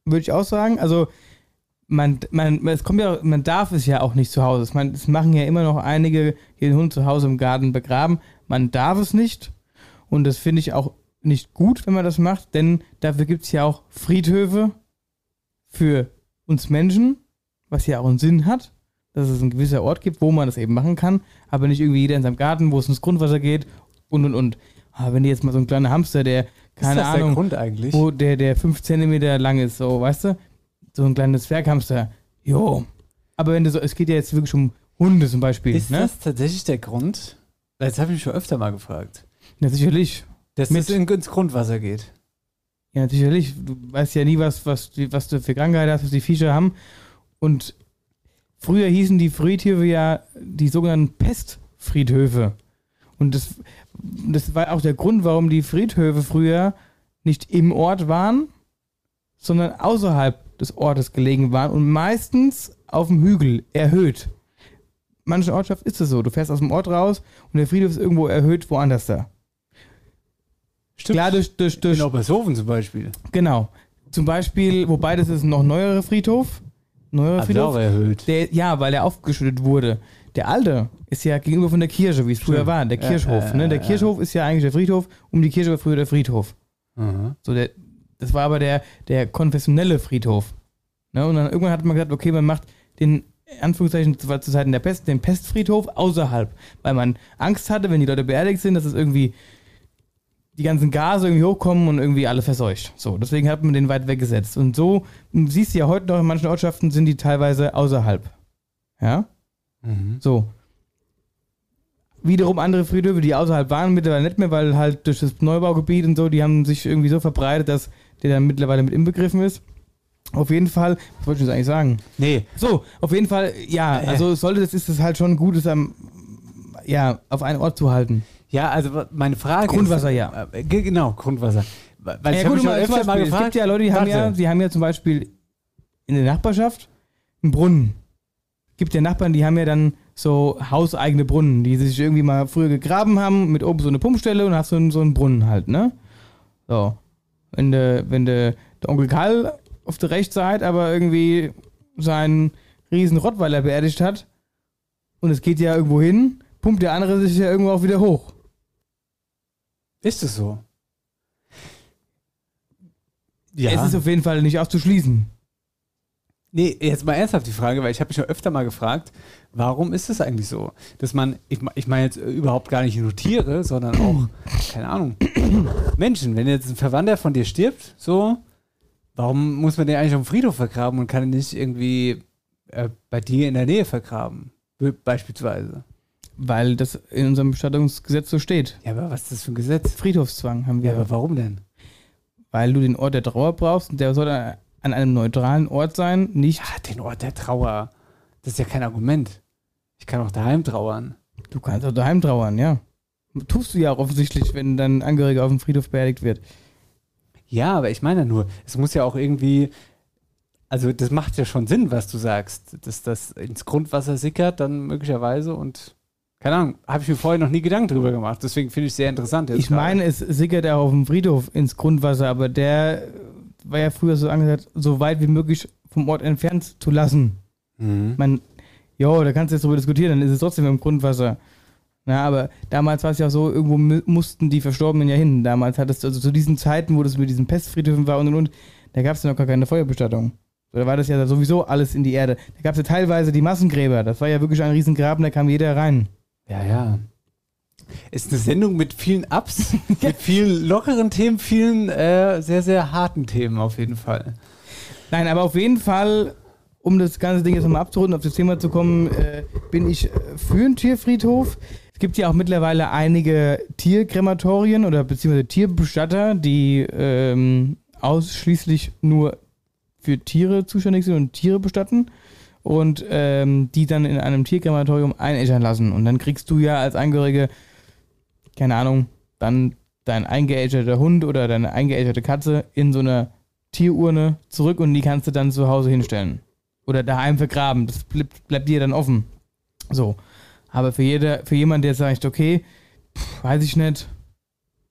würde ich auch sagen. Also man, man, es kommt ja, man darf es ja auch nicht zu Hause. Man, es machen ja immer noch einige den Hund zu Hause im Garten begraben. Man darf es nicht. Und das finde ich auch nicht gut, wenn man das macht, denn dafür gibt es ja auch Friedhöfe für uns Menschen, was ja auch einen Sinn hat, dass es ein gewisser Ort gibt, wo man das eben machen kann, aber nicht irgendwie jeder in seinem Garten, wo es ins Grundwasser geht und und und. Aber wenn die jetzt mal so ein kleiner Hamster, der, keine ist das Ahnung, der Grund eigentlich? wo der, der 5 cm lang ist, so, weißt du? So ein kleines Zwerghamster. Jo. Aber wenn du so, es geht ja jetzt wirklich um Hunde zum Beispiel, ist ne? das tatsächlich der Grund? Das habe ich mich schon öfter mal gefragt. Ja, sicherlich. Dass Mit- es in, ins Grundwasser geht. Ja, sicherlich. Du weißt ja nie, was, was, was du für Krankheit hast, was die Viecher haben. Und früher hießen die Friedhöfe ja die sogenannten Pestfriedhöfe. Und das, das war auch der Grund, warum die Friedhöfe früher nicht im Ort waren, sondern außerhalb des Ortes gelegen waren und meistens auf dem Hügel erhöht. Manche Ortschaft ist es so. Du fährst aus dem Ort raus und der Friedhof ist irgendwo erhöht woanders da. Stimmt. Klar, durch, durch, durch, In Obershofen zum Beispiel. Genau. Zum Beispiel, wobei das ist ein noch neuerer Friedhof. Neuerer Also Friedhof. auch erhöht. Der, ja, weil er aufgeschüttet wurde. Der alte ist ja gegenüber von der Kirche, wie es früher war. Der Kirchhof. ja, ne? Der Kirchhof ist ja eigentlich der Friedhof. Um die Kirche war früher der Friedhof. Mhm. So der, das war aber der, der konfessionelle Friedhof. Ne? Und dann irgendwann hat man gesagt, okay, man macht den, Anführungszeichen, zu, zu Zeiten der Pest, den Pestfriedhof außerhalb. Weil man Angst hatte, wenn die Leute beerdigt sind, dass es irgendwie die ganzen Gase irgendwie hochkommen und irgendwie alle verseucht. So, deswegen hat man den weit weggesetzt. Und so, du siehst du ja heute noch in manchen Ortschaften sind die teilweise außerhalb. Ja? So. Wiederum andere Friedhöfe, die außerhalb waren, mittlerweile nicht mehr, weil halt durch das Neubaugebiet und so, die haben sich irgendwie so verbreitet, dass der dann mittlerweile mit inbegriffen ist. Auf jeden Fall, was wollte ich jetzt eigentlich sagen? Nee. So, auf jeden Fall, ja, Äh. also sollte das, ist es halt schon gut, es am, ja, auf einen Ort zu halten. Ja, also meine Frage Grundwasser, ist, ja. Äh, ge- genau, Grundwasser. Weil ich ja, hab gut, mich mal, öfter mal Beispiel, gefragt. es gibt ja Leute, die haben ja, die haben ja zum Beispiel in der Nachbarschaft einen Brunnen. Gibt ja Nachbarn, die haben ja dann so hauseigene Brunnen, die sich irgendwie mal früher gegraben haben, mit oben so eine Pumpstelle und hast so einen, so einen Brunnen halt, ne? So. Wenn der, wenn der, der Onkel Karl auf der Rechtsseite aber irgendwie seinen riesen Rottweiler beerdigt hat und es geht ja irgendwo hin, pumpt der andere sich ja irgendwo auch wieder hoch. Ist es so? Es ist auf jeden Fall nicht auszuschließen. Nee, jetzt mal ernsthaft die Frage, weil ich habe mich schon öfter mal gefragt, warum ist es eigentlich so, dass man, ich, ich meine jetzt äh, überhaupt gar nicht nur Tiere, sondern auch, keine Ahnung, Menschen, wenn jetzt ein Verwandter von dir stirbt, so, warum muss man den eigentlich auf dem Friedhof vergraben und kann ihn nicht irgendwie äh, bei dir in der Nähe vergraben, Be- beispielsweise? Weil das in unserem Bestattungsgesetz so steht. Ja, aber was ist das für ein Gesetz? Friedhofszwang haben wir. Ja, aber warum denn? Weil du den Ort der Trauer brauchst und der soll an an einem neutralen Ort sein, nicht. Ja, den Ort der Trauer. Das ist ja kein Argument. Ich kann auch daheim trauern. Du kannst auch daheim trauern, ja. Tust du ja auch offensichtlich, wenn dein Angehöriger auf dem Friedhof beerdigt wird. Ja, aber ich meine ja nur, es muss ja auch irgendwie, also das macht ja schon Sinn, was du sagst, dass das ins Grundwasser sickert dann möglicherweise und keine Ahnung, habe ich mir vorher noch nie Gedanken drüber gemacht, deswegen finde ich es sehr interessant. Ich gerade. meine, es sickert auch auf dem Friedhof ins Grundwasser, aber der war ja früher so angesagt, so weit wie möglich vom Ort entfernt zu lassen. Mhm. Ich meine, jo, da kannst du jetzt drüber diskutieren, dann ist es trotzdem im Grundwasser. Na, aber damals war es ja so, irgendwo mu- mussten die Verstorbenen ja hin. Damals hattest du, also zu diesen Zeiten, wo das mit diesen Pestfriedhöfen war und und und, da gab es ja noch gar keine Feuerbestattung. Da war das ja sowieso alles in die Erde. Da gab es ja teilweise die Massengräber. Das war ja wirklich ein Riesengraben, da kam jeder rein. Ja, ja. Ist eine Sendung mit vielen Ups, mit vielen lockeren Themen, vielen äh, sehr, sehr harten Themen auf jeden Fall. Nein, aber auf jeden Fall, um das ganze Ding jetzt nochmal abzurunden, auf das Thema zu kommen, äh, bin ich für einen Tierfriedhof. Es gibt ja auch mittlerweile einige Tierkrematorien oder beziehungsweise Tierbestatter, die ähm, ausschließlich nur für Tiere zuständig sind und Tiere bestatten und ähm, die dann in einem Tierkrematorium einäschern lassen. Und dann kriegst du ja als Angehörige, keine Ahnung, dann dein eingeäscherter Hund oder deine eingeäscherte Katze in so einer Tierurne zurück und die kannst du dann zu Hause hinstellen. Oder daheim vergraben. Das bleibt, bleibt dir dann offen. So. Aber für, jeder, für jemanden, der sagt, okay, pff, weiß ich nicht,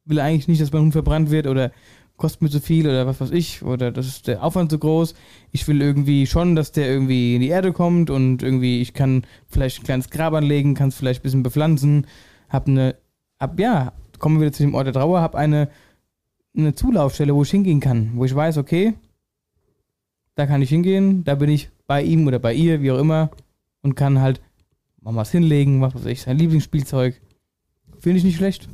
will eigentlich nicht, dass mein Hund verbrannt wird oder kostet mir zu viel oder was weiß ich, oder das ist der Aufwand zu groß. Ich will irgendwie schon, dass der irgendwie in die Erde kommt und irgendwie, ich kann vielleicht ein kleines Grab anlegen, kann es vielleicht ein bisschen bepflanzen, hab eine, ab, ja, kommen wir wieder zu dem Ort der Trauer, hab eine, eine Zulaufstelle, wo ich hingehen kann, wo ich weiß, okay, da kann ich hingehen, da bin ich bei ihm oder bei ihr, wie auch immer, und kann halt mal was hinlegen, was weiß ich, sein Lieblingsspielzeug. Finde ich nicht schlecht.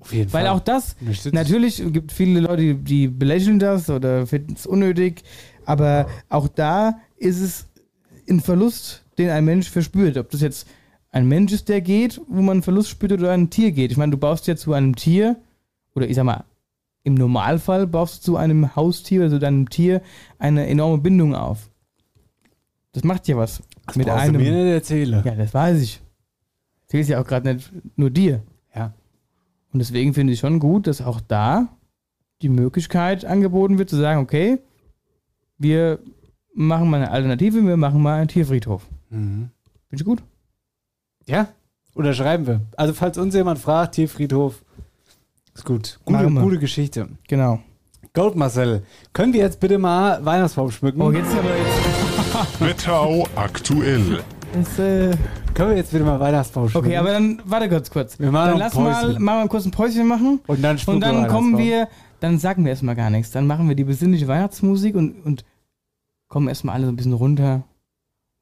Auf jeden Weil Fall. auch das, natürlich gibt viele Leute, die, die belächeln das oder finden es unnötig, aber auch da ist es ein Verlust, den ein Mensch verspürt. Ob das jetzt ein Mensch ist, der geht, wo man einen Verlust spürt, oder ein Tier geht. Ich meine, du baust ja zu einem Tier, oder ich sag mal, im Normalfall baust du zu einem Haustier, also deinem Tier, eine enorme Bindung auf. Das macht ja was. Das mit einem. du mir nicht erzählen. Ja, das weiß ich. Zählst ja auch gerade nicht nur dir. Ja. Und deswegen finde ich schon gut, dass auch da die Möglichkeit angeboten wird, zu sagen, okay, wir machen mal eine Alternative, wir machen mal einen Tierfriedhof. Mhm. Finde ich gut. Ja, unterschreiben wir. Also falls uns jemand fragt, Tierfriedhof, ist gut. Gute, gute Geschichte. Genau. Gold Marcel, können wir jetzt bitte mal Weihnachtsbaum schmücken? Oh, jetzt aber jetzt. Wetterau aktuell. Das, äh, Können wir jetzt bitte mal Weihnachtsbaum schmücken? okay, aber dann warte kurz, kurz. Wir machen dann lass mal, Päuschen. machen wir mal kurz ein Päuschen machen. Und dann Und schmücken wir dann kommen wir, dann sagen wir erstmal gar nichts. Dann machen wir die besinnliche Weihnachtsmusik und, und kommen erstmal alle so ein bisschen runter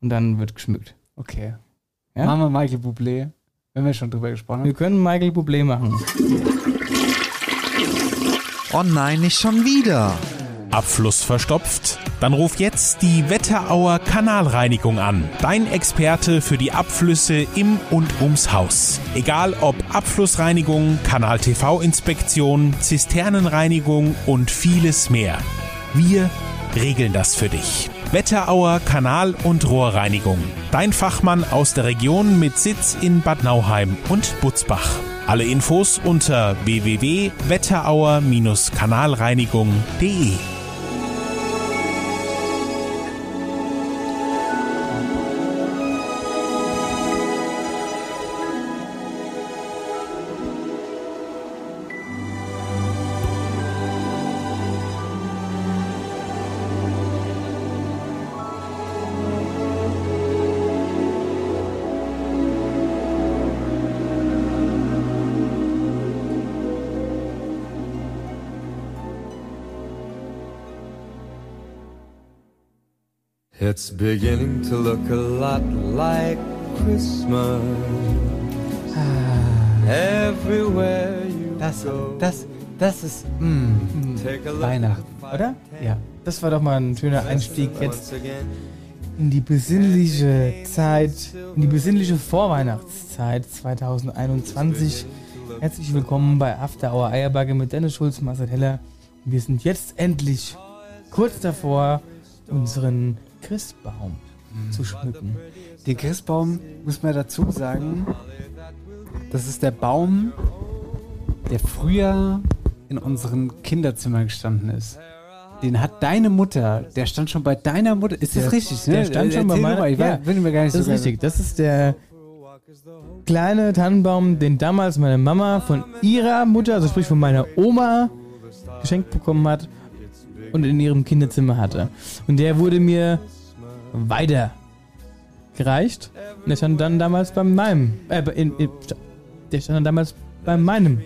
und dann wird geschmückt. Okay. Ja? Machen wir Michael Bublé, wenn wir schon drüber gesprochen haben. Wir können Michael Bublé machen. Oh nein, nicht schon wieder. Abfluss verstopft? Dann ruf jetzt die Wetterauer Kanalreinigung an. Dein Experte für die Abflüsse im und ums Haus. Egal ob Abflussreinigung, Kanal-TV-Inspektion, Zisternenreinigung und vieles mehr. Wir regeln das für dich. Wetterauer Kanal- und Rohrreinigung. Dein Fachmann aus der Region mit Sitz in Bad Nauheim und Butzbach. Alle Infos unter www.wetterauer-kanalreinigung.de. It's beginning to look a lot like Christmas. Everywhere you Das, go. das, das ist mm, Take a look Weihnachten. Oder? Ja. Das war doch mal ein schöner Einstieg jetzt in die besinnliche Zeit, in die besinnliche Vorweihnachtszeit 2021. Herzlich willkommen bei After Hour Eierbagge mit Dennis Schulz, Marcel Heller. Wir sind jetzt endlich kurz davor, unseren Christbaum zu schmücken. Den Christbaum muss man dazu sagen, das ist der Baum, der früher in unseren Kinderzimmern gestanden ist. Den hat deine Mutter, der stand schon bei deiner Mutter. Ist das Der- richtig, ne? Der stand schon bei meiner mal, ich ja, bin mir gar nicht Das so ist richtig. Das ist der kleine Tannenbaum, den damals meine Mama von ihrer Mutter, also sprich von meiner Oma, geschenkt bekommen hat und in ihrem Kinderzimmer hatte. Und der wurde mir weiter gereicht. Und der stand dann damals bei meinem, äh, in, in, der stand dann damals bei meinem.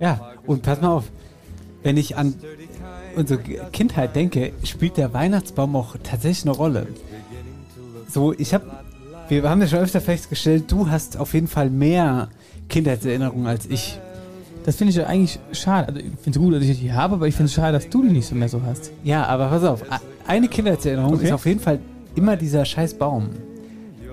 Ja, und pass mal auf, wenn ich an unsere Kindheit denke, spielt der Weihnachtsbaum auch tatsächlich eine Rolle. So, ich habe, wir haben ja schon öfter festgestellt, du hast auf jeden Fall mehr Kindheitserinnerungen als ich. Das finde ich ja eigentlich schade. Also ich finde es gut, dass ich die habe, aber ich finde es schade, dass du die nicht so mehr so hast. Ja, aber pass auf, eine Kindheitserinnerung Okay. ist auf jeden Fall immer dieser scheiß Baum.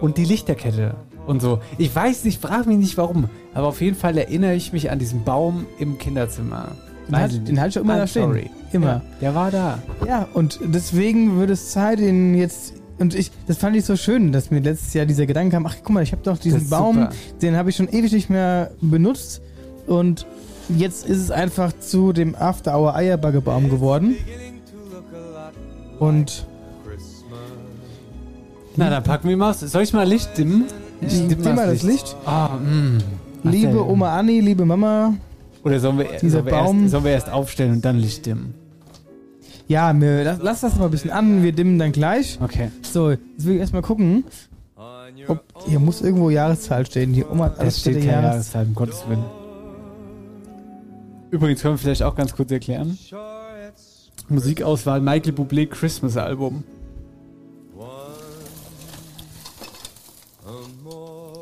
Und die Lichterkette und so. Ich weiß nicht, frag mich nicht warum, aber auf jeden Fall erinnere ich mich an diesen Baum im Kinderzimmer. Den ich nicht. den halt schon immer I'm da stehen. sorry. Immer. Ja, der war da. Ja, und deswegen wird es Zeit, ihn jetzt. Und ich, das fand ich so schön, dass mir letztes Jahr dieser Gedanke kam, ach guck mal, ich habe doch diesen Baum, super. den habe ich schon ewig nicht mehr benutzt. Und jetzt ist es einfach zu dem After Hour Eierbaggebaum geworden. Und Na, dann packen wir mal. Soll ich mal Licht dimmen? Ich Dimm dimm mal das Licht. Ah, mh. liebe Oma Anni, liebe Mama, Oder sollen wir, sollen wir, Baum- erst, sollen wir erst aufstellen und dann Licht dimmen? ja, mir, lass, lass das mal ein bisschen an, wir dimmen dann gleich. Okay. So, jetzt will ich erstmal gucken. Ob, hier muss irgendwo Jahreszahl stehen. Die Oma hat Es alles steht keine Jahres- Jahreszeit, um Gottes Willen. Übrigens können wir vielleicht auch ganz kurz erklären. Musikauswahl Michael Bublé Christmas Album.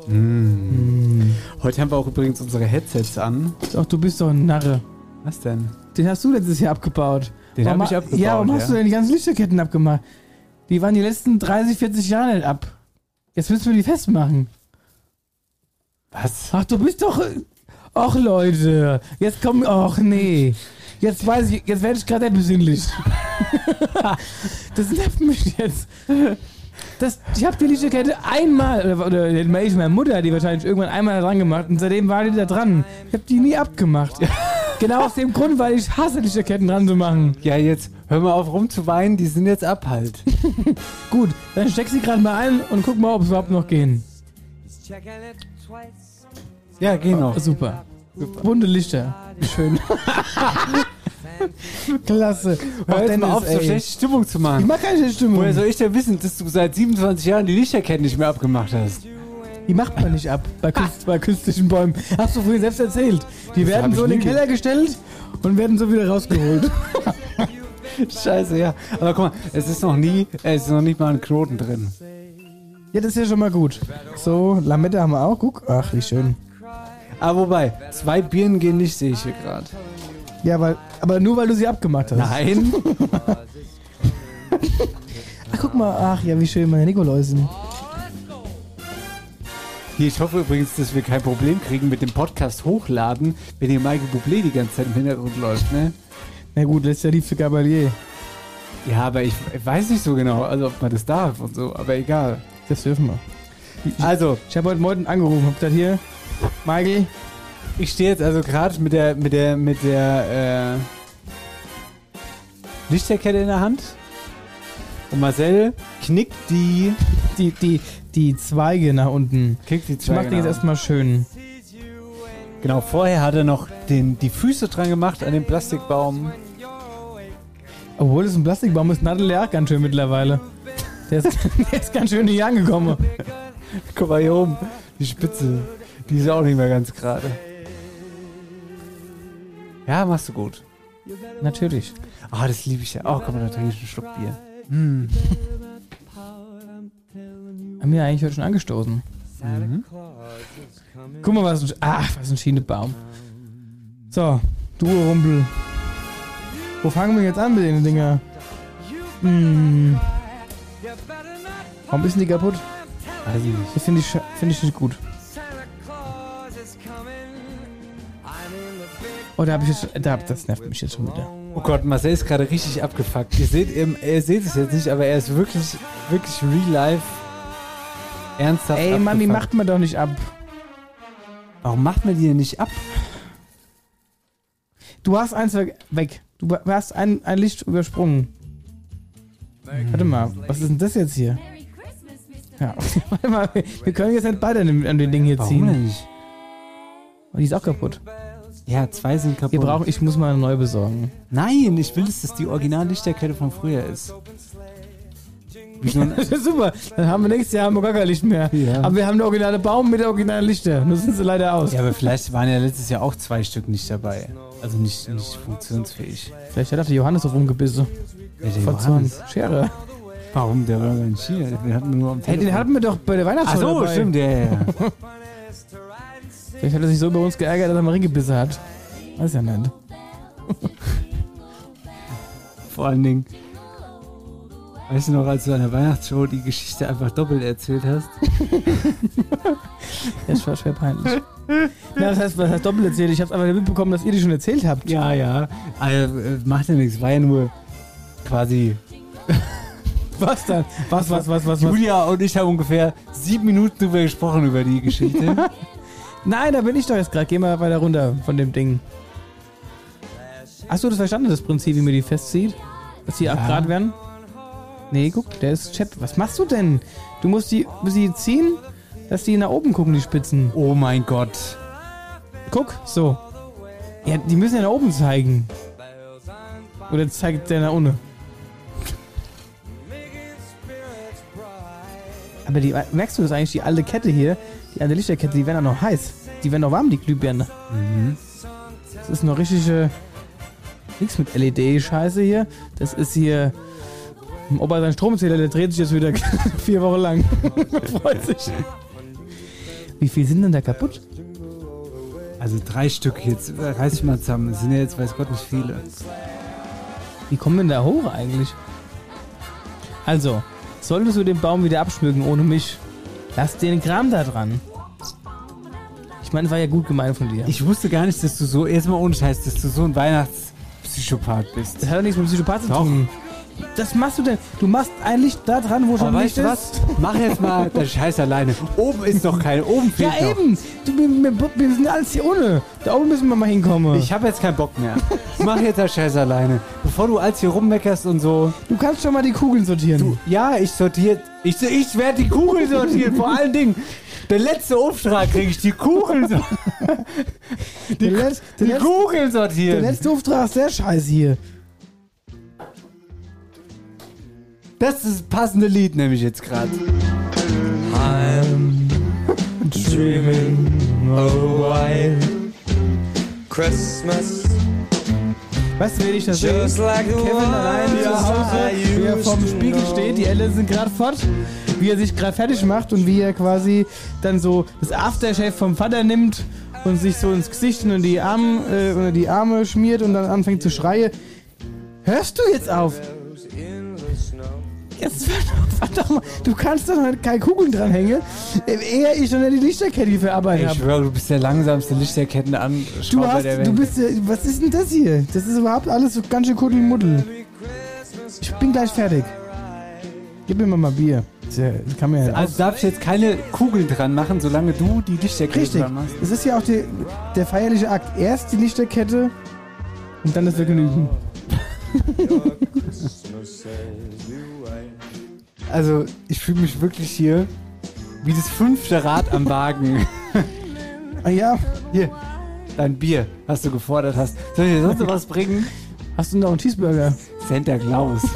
Mm. Heute haben wir auch übrigens unsere Headsets an. Ach, du bist doch ein Narre. Was denn? Den hast du letztes Jahr abgebaut. Den Warum hab ich abgebaut, Ja, warum ja. hast du denn die ganzen Lichterketten abgemacht? Die waren die letzten 30, 40 Jahre nicht ab. Jetzt müssen wir die festmachen. Was? Ach, du bist doch. Ach, Leute. Jetzt komm. Ach, nee. Jetzt weiß ich, jetzt werde ich gerade besinnlich. das nervt mich jetzt. Das, ich habe die Lichterkette einmal, oder, oder ich meine Mutter, die wahrscheinlich irgendwann einmal da dran gemacht und seitdem war die da dran. Ich habe die nie abgemacht. genau aus dem Grund, weil ich hasse Lichterketten dran zu machen. Ja, jetzt hör mal auf rumzuweinen, die sind jetzt ab halt. Gut, dann steck sie gerade mal ein und guck mal, ob es überhaupt noch gehen. Ja, geh noch. Oh, super. Bunte Lichter. Schön. Klasse. Hör jetzt mal auf, so schlechte Stimmung zu machen. Ich mach keine schlechte Stimmung. Woher soll ich denn wissen, dass du seit 27 Jahren die Lichterketten nicht mehr abgemacht hast? Die macht man nicht ab bei, künst, bei künstlichen Bäumen. Hast du vorhin selbst erzählt. Die Das werden so in den Keller gestellt und werden so wieder rausgeholt. Scheiße, ja. Aber guck mal, es ist noch nie, es ist noch nicht mal ein Knoten drin. ja, das ist ja schon mal gut. So, Lamette haben wir auch. Guck. Ach, wie schön. Aber wobei, zwei Birnen gehen nicht, sehe ich hier gerade. Ja, weil, aber nur weil du sie abgemacht hast. Nein. Ach, guck mal, ach ja, wie schön meine Nikoläusen. Hier, ich hoffe übrigens, dass wir kein Problem kriegen mit dem Podcast hochladen, wenn hier Michael Bublé die ganze Zeit im Hintergrund läuft, ne? Na gut, das ist ja lieb für Gabalier. Ja, aber ich weiß nicht so genau, also ob man das darf und so, aber egal. Das dürfen wir. Also, Ich habe heute Morgen angerufen, hab gesagt, hier, Michael, ich stehe jetzt also gerade mit der, mit der, mit der, äh, Lichterkette in der Hand. Und Marcel knickt die, die, die, die Zweige nach unten. knickt die Ich mach Zweige den jetzt erstmal schön. Genau, vorher hat er noch den, die Füße dran gemacht an den Plastikbaum. Obwohl es ein Plastikbaum ist, nadelt er auch ganz schön mittlerweile. Der ist, der ist ganz schön nicht angekommen. Guck mal hier oben, die Spitze, die ist auch nicht mehr ganz gerade. Ja, machst du gut. Natürlich. Ah, das liebe ich ja. Oh, komm, da trinke ich einen Schluck Bier. Hm. Haben wir eigentlich heute schon angestoßen. Mhm. Guck mal, was ein, ach, was ein Schienebaum. So, du Rumpel. Wo fangen wir jetzt an mit den Dinger? Hm. Warum ist denn die kaputt? Weiß ich nicht. Das finde ich, finde ich nicht gut. Oh, da habe ich jetzt, da, das nervt mich jetzt schon wieder. Oh Gott, Marcel ist gerade richtig abgefuckt. Ihr seht, ihr, ihr seht es jetzt nicht, aber er ist wirklich, wirklich real life ernsthaft Ey, Mann, die abgefuckt. macht man doch nicht ab. Warum macht man die denn nicht ab? Du hast eins weg. weg. Du hast ein, ein Licht übersprungen. Warte mal, was ist denn das jetzt hier? Ja, warte mal, wir- können jetzt nicht beide an dem Ding hier Warum ziehen. denn nicht? Oh, die ist auch kaputt. Ja, zwei sind kaputt. Wir brauchen, ich muss mal eine neue besorgen. Nein, ich will, dass das die Original-Lichterkette von früher ist. So Das super. Dann haben wir nächstes Jahr haben wir gar kein Licht mehr. Ja. Aber wir haben eine originale Baum mit der originalen Lichter. Nur sind sie leider aus. ja, aber vielleicht waren ja letztes Jahr auch zwei Stück nicht dabei. Also nicht, nicht funktionsfähig. Vielleicht hat der Johannes auf rumgebissen. Ja, der Von Johannes. 20. Schere. Warum? Der war gar nicht hier. Den hatten wir nur am Hey, den Telefon. hatten wir doch bei der Ach Weihnachtsshow so, dabei. stimmt, ja, ja. ja. Vielleicht hat er sich so über uns geärgert, dass er mal reingebissen hat. Weiß ja nicht. Vor allen Dingen, weißt du noch, als du an der Weihnachtsshow die Geschichte einfach doppelt erzählt hast? Das war schwer peinlich. Na, das heißt, was heißt doppelt erzählt? Ich hab's einfach mitbekommen, dass ihr die schon erzählt habt. Ja, ja. Also, macht ja nichts, war ja nur quasi. Was dann? Was, was, was, was, was? Julia und ich haben ungefähr sieben Minuten drüber gesprochen, über die Geschichte. Nein, da bin ich doch jetzt gerade. Geh mal weiter runter von dem Ding. Hast du das verstanden, das Prinzip, wie man die festzieht? Dass die 8 Ja. Grad werden? Nee, guck, der ist Chat. Was machst du denn? Du musst die, sie ziehen, dass die nach oben gucken, die Spitzen. oh mein Gott. Guck, so. Ja, die müssen ja nach oben zeigen. Oder zeigt der nach unten? Aber die, merkst du das eigentlich, die alte Kette hier, die alte Lichterkette, die werden auch noch heiß. Die werden noch warm, die Glühbirne. Mhm. Das ist noch richtige. Nichts mit LED-Scheiße hier. Das ist hier. Opa sein Stromzähler, der dreht sich jetzt wieder vier Wochen lang. Freut sich. Wie viel sind denn da kaputt? Also drei Stück jetzt, äh, reiß ich mal zusammen. Das sind ja jetzt, weiß Gott, nicht viele. Wie kommen denn da hoch eigentlich? Also, solltest du den Baum wieder abschmücken ohne mich, lass den Kram da dran. Ich meine, war ja gut gemeint von dir. Ich wusste gar nicht, dass du so, erstmal ohne Scheiß, dass du so ein Weihnachtspsychopath bist. das hat doch nichts mit Psychopath zu Doch. Das machst du denn? Du machst ein Licht da dran, wo schon Aber Licht weißt du ist. was? Mach jetzt mal den Scheiß alleine. Oben ist doch kein, oben fehlt Ja, noch. eben. Du, wir, wir, sind alles hier ohne. Da oben müssen wir mal hinkommen. Ich habe jetzt keinen Bock mehr. Mach jetzt den Scheiß alleine. Bevor du als hier rummeckerst und so. du kannst schon mal die Kugeln sortieren. Ja, ich sortiert. Ich, ich werde die Kugeln sortieren. Vor allen Dingen. Der letzte Auftrag kriege ich die Kugeln sortieren. der, der, Die Letz, Kugeln der sortieren. letzte Auftrag ist sehr scheiße hier. Das ist das passende Lied, nämlich jetzt gerade. Dreaming of a white Christmas. Weißt du, wen ich das sehe? Just like Kevin allein zu Hause, wie er vorm Spiegel steht, die Eltern sind gerade fort, wie er sich gerade fertig macht und wie er quasi dann so das Aftershave vom Vater nimmt und sich so ins Gesicht und in die Arme, äh, die Arme schmiert und dann anfängt zu schreien. Hörst du jetzt auf? Jetzt verdammt mal, du kannst doch noch keine Kugeln dranhängen. Eher ich und die Lichterkette verarbeiten Ich habe. schwöre, du bist der langsamste Du Lichterkettenanschrauber hast, der Welt. du bist, ja- was ist denn das hier? Das ist überhaupt alles so ganz schön Kuddelmuddel. Ich bin gleich fertig. Gib mir mal Bier. Das ja- das kann man ja also darf ich jetzt keine Kugeln dran machen, solange du die Lichterkette Richtig. dran machst? Es ist ja auch die, der feierliche Akt. Erst die Lichterkette und dann das Vergnügen. Also, ich fühle mich wirklich hier wie das fünfte Rad am Wagen. ah ja. Hier, dein Bier, was du gefordert hast. Soll ich dir sonst noch was bringen? Hast du noch einen Cheeseburger? Santa Claus.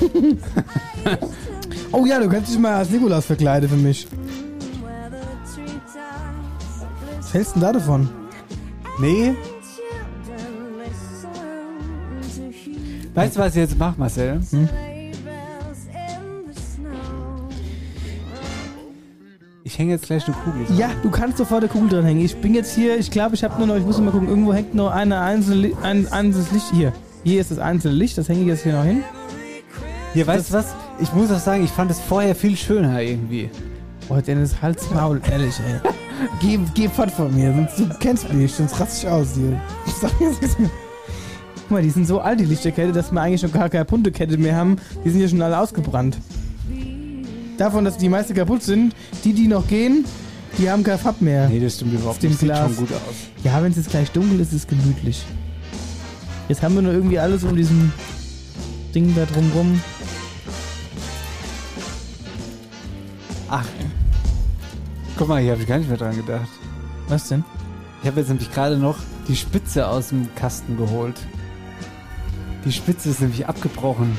Oh ja, du kannst dich mal als Nikolaus verkleiden für mich. Was hältst du denn da davon? Nee. Weißt du, was ich jetzt mache, Marcel? Hm? Ich hänge jetzt gleich eine Kugel. dran. Ja, du kannst sofort eine Kugel dran hängen. Ich bin jetzt hier, ich glaube, ich habe nur noch, ich muss mal gucken, irgendwo hängt noch eine einzelne, ein einzelnes Licht. Hier, hier ist das einzelne Licht, das hänge ich jetzt hier noch hin. Hier, weißt du was? Ich muss auch sagen, ich fand es vorher viel schöner irgendwie. Oh, Dennis, Hals, Maul, ehrlich, ey. geh, geh fort von mir, sonst du kennst mich, sonst raste ich aus hier. Guck mal, die sind so alt, die Lichterkette, dass wir eigentlich schon gar keine Punktekette mehr haben. Die sind ja schon alle ausgebrannt. Davon, dass die meiste kaputt sind, die, die noch gehen, die haben kein Farb mehr. Nee, das stimmt überhaupt nicht. Sieht schon gut aus. Ja, wenn es jetzt gleich dunkel ist, ist es gemütlich. Jetzt haben wir nur irgendwie alles um diesen Ding da drumrum. Ach. Guck mal, hier habe ich gar nicht mehr dran gedacht. Was denn? Ich habe jetzt nämlich gerade noch die Spitze aus dem Kasten geholt. Die Spitze ist nämlich abgebrochen.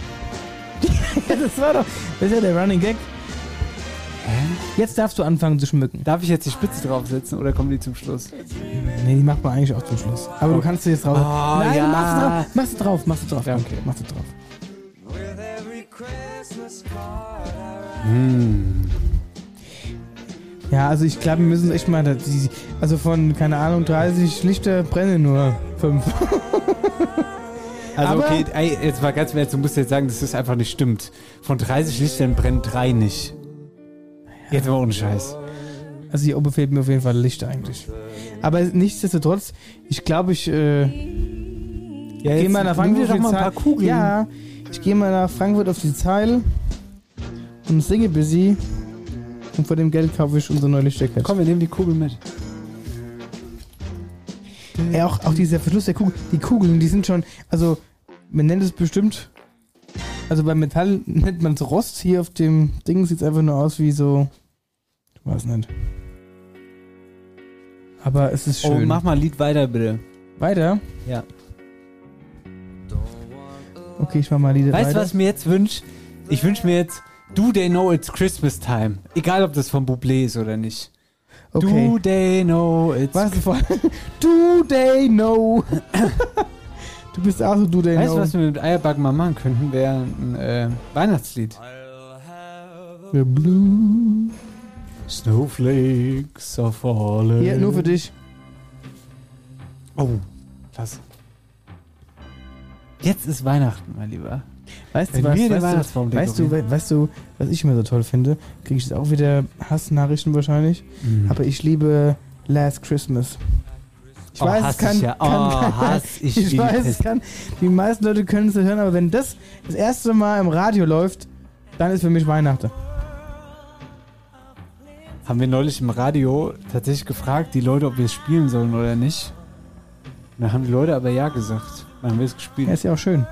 das war doch. Das ist ja der Running Gag. Jetzt darfst du anfangen zu schmücken. Darf ich jetzt die Spitze draufsetzen oder kommen die zum Schluss? Nee, die macht man eigentlich auch zum Schluss. Aber du kannst sie jetzt drauf. Oh, Nein, ja. machst du drauf. Machst du drauf, machst du drauf. Ja, okay. Machst du drauf. Hm. Ja, also ich glaube, wir müssen echt mal. die- Also von, keine Ahnung, 30 Lichter brennen nur 5. Also Aber- okay, jetzt mal ganz ehrlich, du musst jetzt sagen, dass das einfach nicht stimmt. Von 30 Lichtern brennen drei nicht. Jetzt mal ohne Scheiß. Also hier oben fehlt mir auf jeden Fall Licht eigentlich. Aber nichtsdestotrotz, ich glaube, ich äh, Ja, gehe mal nach Frankfurt auf die Zeil. Ja, ich gehe mal nach Frankfurt auf die Zeil und singe sie. Und vor dem Geld kaufe ich unsere neue Lichterkette. Komm, wir nehmen die Kugel mit. Ja, auch, auch dieser Verschluss der Kugel. Die Kugeln, die sind schon, also man nennt es bestimmt, also beim Metall nennt man es Rost. Hier auf dem Ding sieht es einfach nur aus wie so, weiß nicht. Aber es ist Oh, schön. mach mal ein Lied weiter, bitte. Weiter? Ja. Okay, ich mach mal Lieder Weißt du, weiter. was ich mir jetzt wünsche? Ich wünsche mir jetzt Do They Know It's Christmas Time. Egal, ob das von Bublé ist oder nicht. Okay. Do They Know It's Was vor Do they know? du bist auch so Do they Weißt du, know. was wir mit Eierbacken mal machen könnten? Wäre ein äh, Weihnachtslied. The blue. Snowflakes are falling. Hier, nur für dich. Oh, klasse. Jetzt ist Weihnachten, mein Lieber. Weißt du, was, weißt, du, weißt, du, weißt du, was ich immer so toll finde? Kriege ich jetzt auch wieder Hassnachrichten wahrscheinlich. Mhm. Aber ich liebe Last Christmas. Ich Oh, weiß, es kann, ich ja. kann, Oh, kann hass ich ich weiß, die es kann. Die meisten Leute können es nicht hören, aber wenn das das erste Mal im Radio läuft, dann ist für mich Weihnachten. Haben wir neulich im Radio tatsächlich gefragt, die Leute, ob wir es spielen sollen oder nicht. Und dann haben die Leute aber ja gesagt. Dann haben wir es gespielt. Ja, ist ja auch schön.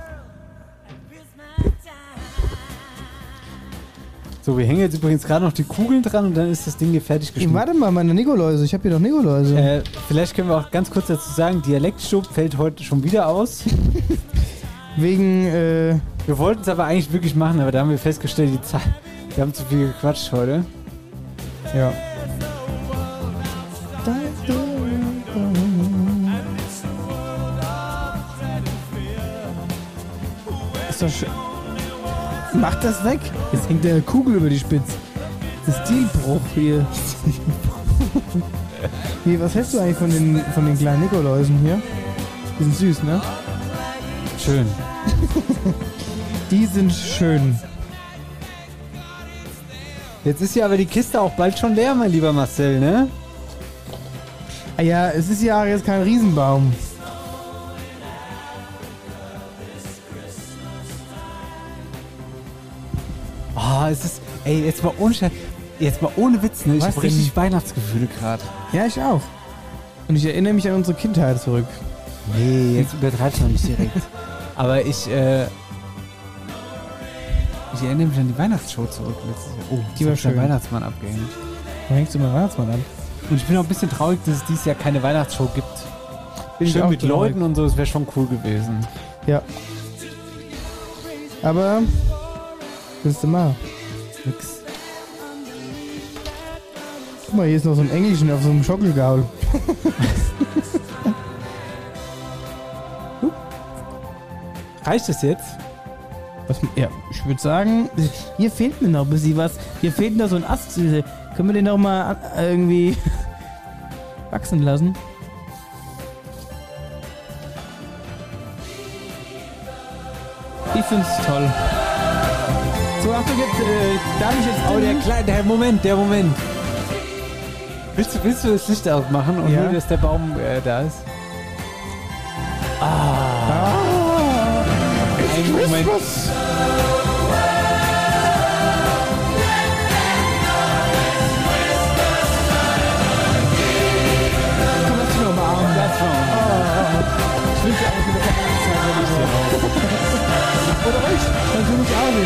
So, wir hängen jetzt übrigens gerade noch die Kugeln dran und dann ist das Ding hier fertig geschnitten. warte mal, meine Nikoläuse. Ich habe hier doch Nikoläuse. Äh, vielleicht können wir auch ganz kurz dazu sagen, Dialektstub fällt heute schon wieder aus. Wegen, äh, Wir wollten es aber eigentlich wirklich machen, aber da haben wir festgestellt, die Zeit, wir haben zu viel gequatscht heute. Ja. Ist doch schön. Mach das weg. Jetzt hängt der Kugel über die Spitze. Das ist Stilbruch hier. Wie, was hältst du eigentlich von den, von den kleinen Nikoläusen hier? Die sind süß, ne? Schön. Die sind schön. Jetzt ist ja aber die Kiste auch bald schon leer, mein lieber Marcel, ne? Ah ja, es ist ja jetzt kein Riesenbaum. Oh, es ist. Ey, jetzt mal ohne Scheiß- Jetzt mal ohne Witz, ne? Ich hab richtig Weihnachtsgefühle gerade. Ja, ich auch. Und ich erinnere mich an unsere Kindheit zurück. Nee, jetzt übertreib's noch nicht direkt. Aber ich, äh. Ich erinnere mich an die Weihnachtsshow zurück letztes Jahr. Oh, Die war schön. den Weihnachtsmann abgehängt. Da hängst du mal Weihnachtsmann an. Und ich bin auch ein bisschen traurig, dass es dieses Jahr keine Weihnachtsshow gibt. Bin ich Schön mit traurig. Leuten und so, das wäre schon cool gewesen. Ja. Aber. Willst du mal? Nix. Guck mal, hier ist noch so ein Englischen auf so einem Schockelgaul. Reicht das jetzt? Was, ja, ich würde sagen, hier fehlt mir noch ein bisschen was. Hier fehlt noch so ein Ast. Können wir den noch mal an- irgendwie wachsen lassen? Ich find's toll. So, Achtung, jetzt äh, darf ich jetzt. Oh, der kleine, der Moment, der Moment. Willst du, willst du das Licht ausmachen und Ja. nur, dass der Baum äh, da ist? Ah. Moment. War Ich wünsche eigentlich eine Weihnachtszeit, wenn ich so. Oder euch? Dann tu mich auch.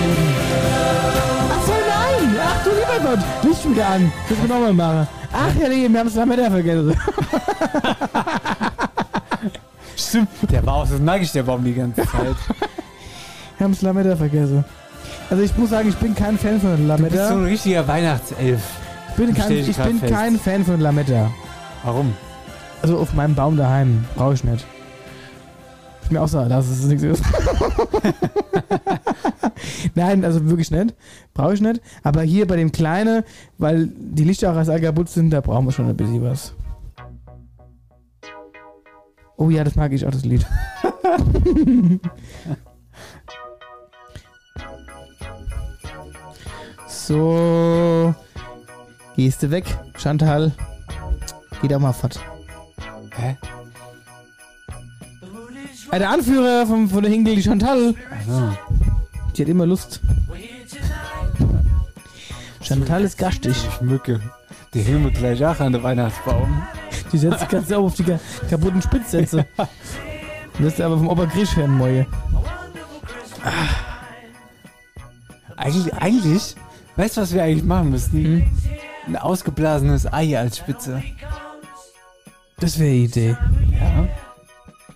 Ach so, nein! Ach du lieber Gott! Licht wieder an. Das wir nochmal machen. Ach ja, nee, wir haben es Lametta vergessen. Stimmt, der war auch so nackig, der Baum die ganze Zeit. Es Lametta vergessen. Also ich muss sagen, ich bin kein Fan von Du bist so Lametta. ein richtiger Weihnachtself. Ich bin, kein, ich bin fest. kein Fan von Lametta. Warum? Also auf meinem Baum daheim. Brauche ich nicht. Ich mir auch sagen, dass es nichts ist. Nein, also wirklich nicht. Brauche ich nicht. Aber hier bei dem Kleinen, weil die Lichter auch als all kaputt sind, da brauchen wir schon ein bisschen was. Oh ja, das mag ich auch, das Lied. so. Gehst du weg, Chantal? Geh doch mal fort. Hä? Ah, der Anführer von, von der Hinkel, die Chantal. So. Die hat immer Lust. Chantal ist gastig. Schmücke. Die hängen wir gleich auch an den Weihnachtsbaum. Die setzt ganz auf die ka- kaputten Spitzsätze. Das ist aber vom Obergrisch hören, Moje. Eigentlich, eigentlich, weißt du, was wir eigentlich machen müssten? Hm? Ein ausgeblasenes Ei als Spitze. Das wäre Idee. Ja.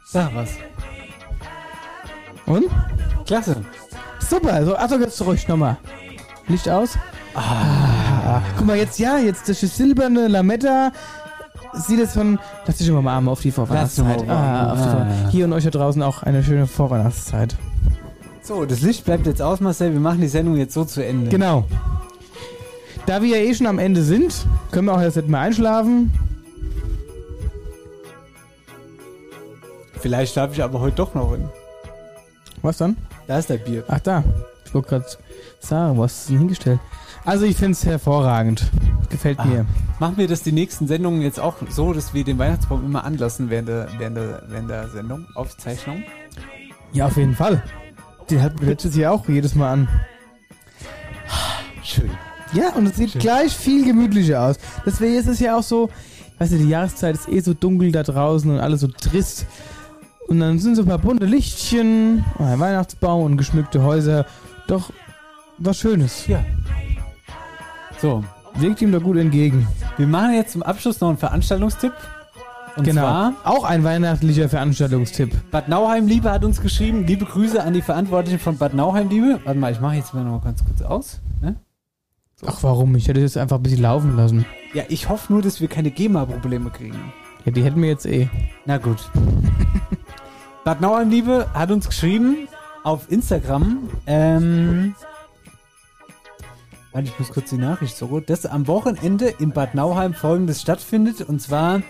Sag was. Und? Klasse. Super, so, Achtung, jetzt zurück, nochmal. Licht aus. Ah. Guck mal, jetzt, ja, jetzt das silberne Lametta. Sieht es von. Lass dich schon mal Arme auf die Vorweihnachtszeit. Ah, auf die ah. Hier und euch da draußen auch eine schöne Vorweihnachtszeit. So, das Licht bleibt jetzt aus, Marcel. Wir machen die Sendung jetzt so zu Ende. Genau. Da wir ja eh schon am Ende sind, können wir auch jetzt nicht mehr einschlafen. Vielleicht schlafe ich aber heute doch noch hin. Was dann? Da ist der Bier. Ach da. Ich wollte gerade sagen, was ist denn hingestellt? Also ich finde es hervorragend. Gefällt Ah. mir. Machen wir das die nächsten Sendungen jetzt auch so, dass wir den Weihnachtsbaum immer anlassen während der, während der, während der Sendung, Aufzeichnung? Ja, auf jeden Fall. Den hatten wir letztes Jahr auch jedes Mal an. Schön. Ja, und es sieht gleich viel gemütlicher aus. Deswegen ist es ja auch so, weißt du, die Jahreszeit ist eh so dunkel da draußen und alles so trist. Und dann sind so ein paar bunte Lichtchen, ein Weihnachtsbaum und geschmückte Häuser. Doch was Schönes. Ja. So, Wirkt ihm da gut entgegen. wir machen jetzt zum Abschluss noch einen Veranstaltungstipp. Und genau. zwar, auch ein weihnachtlicher Veranstaltungstipp. Bad Nauheim Liebe hat uns geschrieben, liebe Grüße an die Verantwortlichen von Bad Nauheim Liebe. Warte mal, ich mache jetzt mal noch mal ganz kurz aus. Ne? Ach, warum? Ich hätte das einfach ein bisschen laufen lassen. Ja, ich hoffe nur, dass wir keine GEMA-Probleme kriegen. Ja, die hätten wir jetzt eh. Na gut. Bad Nauheim Liebe hat uns geschrieben auf Instagram, ähm, Warte, ich muss kurz die Nachricht zurück. Dass am Wochenende in Bad Nauheim folgendes stattfindet und zwar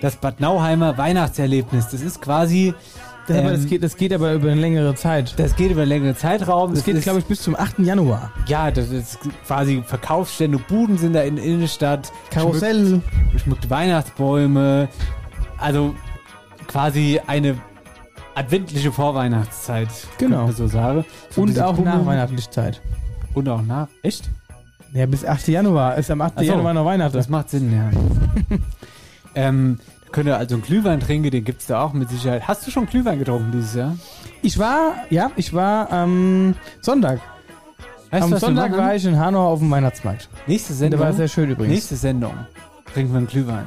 das Bad Nauheimer Weihnachtserlebnis. Das ist quasi. Das, aber ähm, das, geht, das geht aber über eine längere Zeit. Das geht über einen längeren Zeitraum. Das, geht, ist- glaube ich, bis zum 8. Januar. Ja, das ist quasi Verkaufsstände, Buden sind da in der Innenstadt. Karussell. Schmückt, schmückt Weihnachtsbäume. Also quasi eine adventliche Vorweihnachtszeit. Genau. so sagen. So Und auch Pummel- nach weihnachtlicher Zeit. Und auch nach. Echt? Ja, bis 8. Januar. Ist am 8. Ach so, Januar noch Weihnachten. Das macht Sinn, ja. ähm, könnt ihr also einen Glühwein trinken, den gibt's da auch mit Sicherheit. Hast du schon Glühwein getrunken dieses Jahr? Ich war, ja, ich war am Sonntag. Weißt am Sonntag war ich in Hanau auf dem Weihnachtsmarkt. Nächste Sendung. Der war sehr schön übrigens. Nächste Sendung trinken wir einen Glühwein.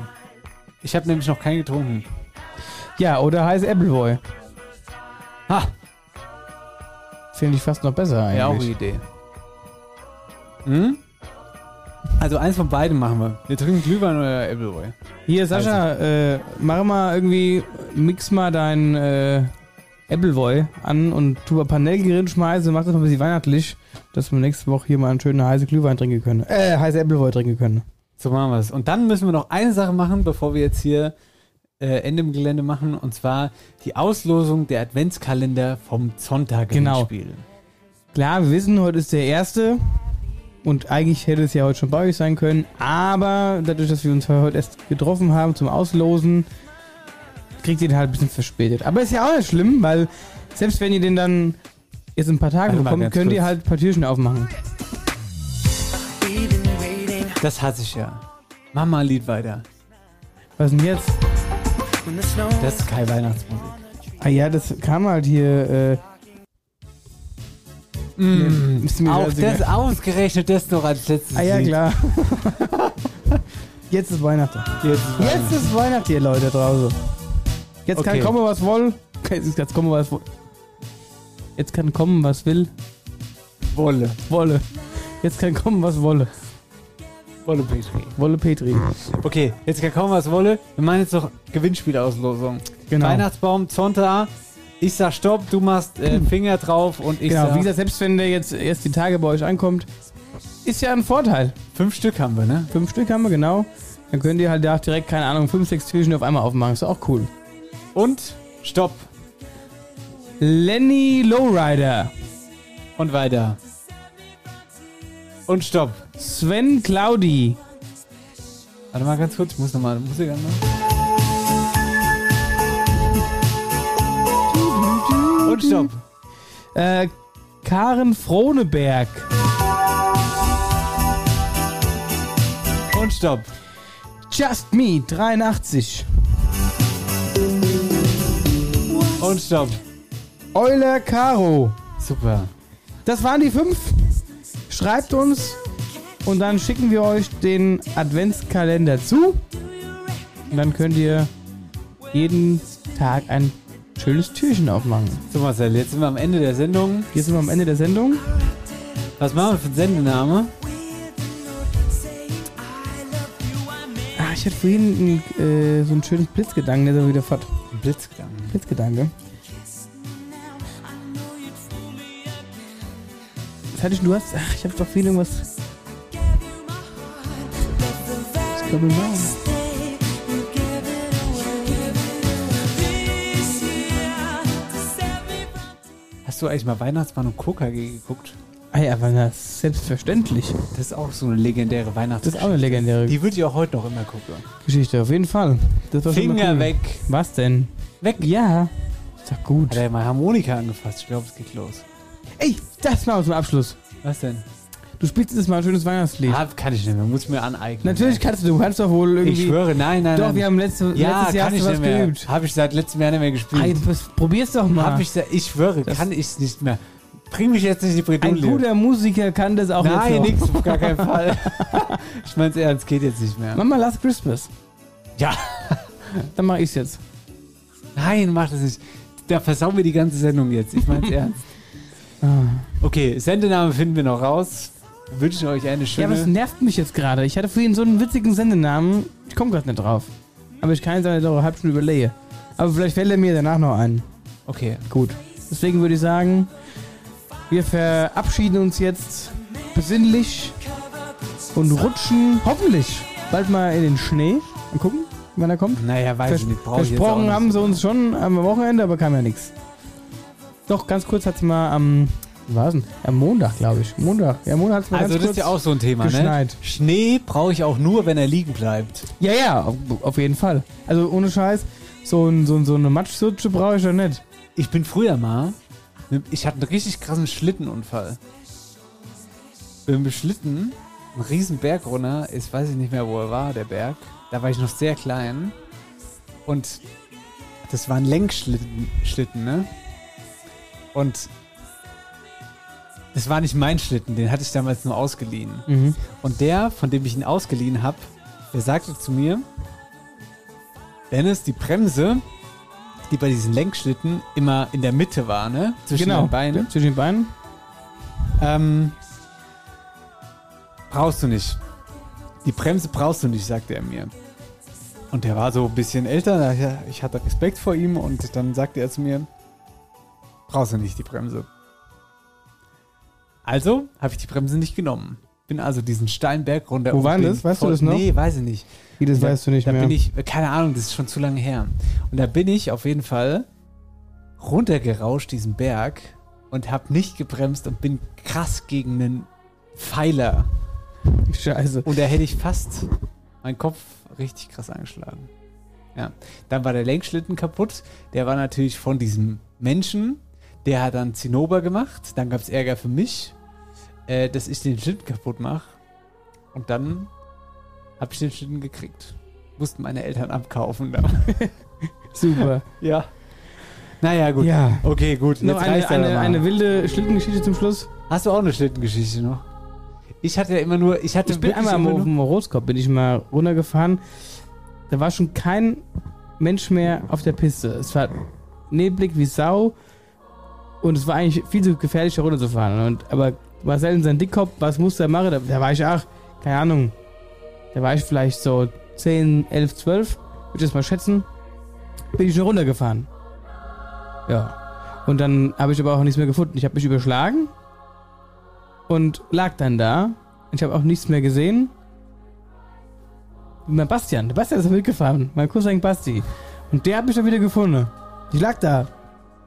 Ich habe nämlich noch keinen getrunken. Ja, oder heiße Appleboy. Ha! Finde ich fast noch besser eigentlich. Ja, auch eine Idee. Hm? Also eins von beiden machen wir. Wir trinken Glühwein oder Appleboy. Hier, Sascha, äh, mach mal irgendwie, mix mal dein äh, Appleboy an und tu mal ein paar Nelken drin schmeißen, mach das mal ein bisschen weihnachtlich, dass wir nächste Woche hier mal einen schönen heißen Glühwein trinken können. Äh, heiße Appleboy trinken können. So machen wir es. Und dann müssen wir noch eine Sache machen, bevor wir jetzt hier äh, Ende im Gelände machen. Und zwar die Auslosung der Adventskalender vom Sonntag Genau. Spiel. Klar, wir wissen, heute ist der erste und eigentlich hätte es ja heute schon bei euch sein können, aber dadurch, dass wir uns heute erst getroffen haben zum Auslosen, kriegt ihr den halt ein bisschen verspätet. Aber ist ja auch nicht schlimm, weil selbst wenn ihr den dann jetzt in ein paar Tagen bekommt, könnt ihr kurz. halt ein paar Türchen aufmachen. Das hasse ich ja. Ein Lied weiter. Was denn jetzt? Das ist keine Weihnachtsmusik. Ah ja, das kam halt hier. Äh, Mm, ist mir auch das ausgerechnet das noch als letztes Ah ja, Lied. klar. Jetzt ist Weihnachten. Jetzt ist Jetzt ist Weihnachten, ihr Leute draußen. Jetzt kann Okay. kommen, was woll. Jetzt kann kommen, was woll. Jetzt kann kommen, was will. Wolle. Wolle. Jetzt kann kommen, was wolle. Wolle Petri. Wolle Petri. Okay, jetzt kann kommen, was wolle. Wir meinen jetzt noch Gewinnspielauslosung. Genau. Weihnachtsbaum, Zonta. Ich sag Stopp, du machst äh, Finger drauf und ich genau, sag... wie gesagt, selbst wenn der jetzt erst die Tage bei euch ankommt, ist ja ein Vorteil. Fünf Stück haben wir, ne? Fünf Stück haben wir, genau. Dann könnt ihr halt da direkt, keine Ahnung, fünf, sechs Türchen auf einmal aufmachen. Ist auch cool. Und Stopp. Lenny Lowrider. Und weiter. Und Stopp. Sven Claudi. Warte mal ganz kurz, ich muss nochmal Musik anmachen. Und Stopp. Äh, Karen Frohneberg. Und Stopp. Just Me 83. Und Stopp. Euler Caro. Super. Das waren die fünf. Schreibt uns und dann schicken wir euch den Adventskalender zu. Und dann könnt ihr jeden Tag ein schönes Türchen aufmachen. So Marcel, jetzt sind wir am Ende der Sendung. Hier sind wir am Ende der Sendung. Was machen wir für einen Sendename? Ah, ich hatte vorhin ein, äh, so einen schönen Blitzgedanken, der ist aber wieder fort. Blitzgedanken. Blitzgedanke. Was hatte ich, du hast, ach, ich habe doch viel irgendwas. Ich glaube, Hast du eigentlich mal Weihnachtsmann und KKG geguckt? Ah ja, aber das selbstverständlich. Das ist auch so eine legendäre Weihnachtsgeschichte. Das ist auch eine legendäre Die würde ich auch heute noch immer gucken. Geschichte, auf jeden Fall. Finger cool. weg. Was denn? Weg. Ja. Ist doch gut. Hat er mal Harmonika angefasst? Ich glaube, es geht los. Ey, das mal zum Abschluss. Was denn? Du spielst jetzt mal ein schönes Weihnachtslied. Ah, kann ich nicht mehr. Muss ich mir aneignen. Natürlich kannst du, du kannst doch wohl irgendwie. Ich schwöre, nein, nein, Doch, nein. wir haben letzte, ja, letztes Jahr kann hast ich was nicht mehr. geübt. Habe ich seit letztem Jahr nicht mehr gespielt. Ey, probier's doch mal. Hab ich, ich schwöre, Das- kann ich nicht mehr. Bring mich jetzt nicht in die ein Bredouille. guter Musiker kann das auch Nein, jetzt nix, auf gar keinen Fall. ich mein's ernst, geht jetzt nicht mehr. Mach mal Last Christmas. Ja. Dann mach ich's jetzt. Nein, mach das nicht. Da versauen wir die ganze Sendung jetzt. Ich mein's ernst. Ah. Okay, Sendename finden wir noch raus. Wünschen euch eine Ja, aber es schöne. nervt mich jetzt gerade. Ich hatte vorhin so einen witzigen Sendenamen. Ich komme gerade nicht drauf. Aber ich kann jetzt eine halbe Stunde überlege. Aber vielleicht fällt er mir danach noch ein. okay. Gut. Deswegen würde ich sagen, wir verabschieden uns jetzt besinnlich und rutschen hoffentlich bald mal in den Schnee. Mal gucken, wann er kommt. Naja, weiß Vers ich nicht. Versprochen haben sie uns schon am Wochenende, aber kam ja nichts. Doch, ganz kurz hat es mal am, wie war's denn? Am Montag, glaube ich. Montag. Ja, Montag hat es mal Also ganz das kurz ist ja auch so ein Thema, ne? geschneit. Schnee brauche ich auch nur, wenn er liegen bleibt. Ja, ja, auf, auf jeden Fall. Also ohne Scheiß, so, ein, so, ein- so eine Matschsutsche brauche ich ja nicht. Ich bin früher mal, ich hatte einen richtig krassen Schlittenunfall. Bin mit Schlitten einen riesen Berg runter, ich weiß ich nicht mehr, wo er war, der Berg. Da war ich noch sehr klein. Und das war ein Lenkschlitten, Schlitten, ne? Und das war nicht mein Schlitten, den hatte ich damals nur ausgeliehen. Mhm. Und der, von dem ich ihn ausgeliehen habe, der sagte zu mir, Dennis, die Bremse, die bei diesen Lenkschlitten immer in der Mitte war, ne? Zwischen genau, den Beinen. Zwischen den Beinen. Ähm, brauchst du nicht. Die Bremse brauchst du nicht, sagte er mir. Und der war so ein bisschen älter, ja, ich hatte Respekt vor ihm und dann sagte er zu mir, brauchst du nicht die Bremse. Also habe ich die Bremse nicht genommen. Bin also diesen steilen Berg runter. Wo war das? Weißt du das noch? Nee, weiß ich nicht. Wie, das da, weißt du nicht da mehr? bin ich, keine Ahnung, das ist schon zu lange her. Und da bin ich auf jeden Fall runtergerauscht, diesen Berg, und habe nicht gebremst und bin krass gegen einen Pfeiler. Scheiße. Und da hätte ich fast meinen Kopf richtig krass angeschlagen. Ja. Dann war der Lenkschlitten kaputt. Der war natürlich von diesem Menschen. Der hat dann Zinnober gemacht. Dann gab es Ärger für mich, äh, dass ich den Schlitten kaputt mache. Und dann habe ich den Schlitten gekriegt. Mussten meine Eltern abkaufen. Super. ja. Naja, gut. Ja. Okay, gut. Noch Jetzt eine, eine, eine wilde Schlittengeschichte zum Schluss. Hast du auch eine Schlittengeschichte noch? Ich hatte ja immer nur, ich hatte Ich bin einmal am, auf dem bin ich mal runtergefahren. Da war schon kein Mensch mehr auf der Piste. Es war neblig wie Sau. Und es war eigentlich viel zu gefährlich, da runterzufahren. Und, aber Marcel in seinem Dickkopf, was musste er machen? Da, da war ich auch, keine Ahnung, da war ich vielleicht so 10, 11, 12, würde ich das mal schätzen. Bin ich schon runtergefahren. Ja. Und dann habe ich aber auch nichts mehr gefunden. Ich habe mich überschlagen und lag dann da. Ich habe auch nichts mehr gesehen. Und mein Bastian, der Bastian ist mitgefahren, mein Cousin Basti. Und der hat mich dann wieder gefunden. Ich lag da,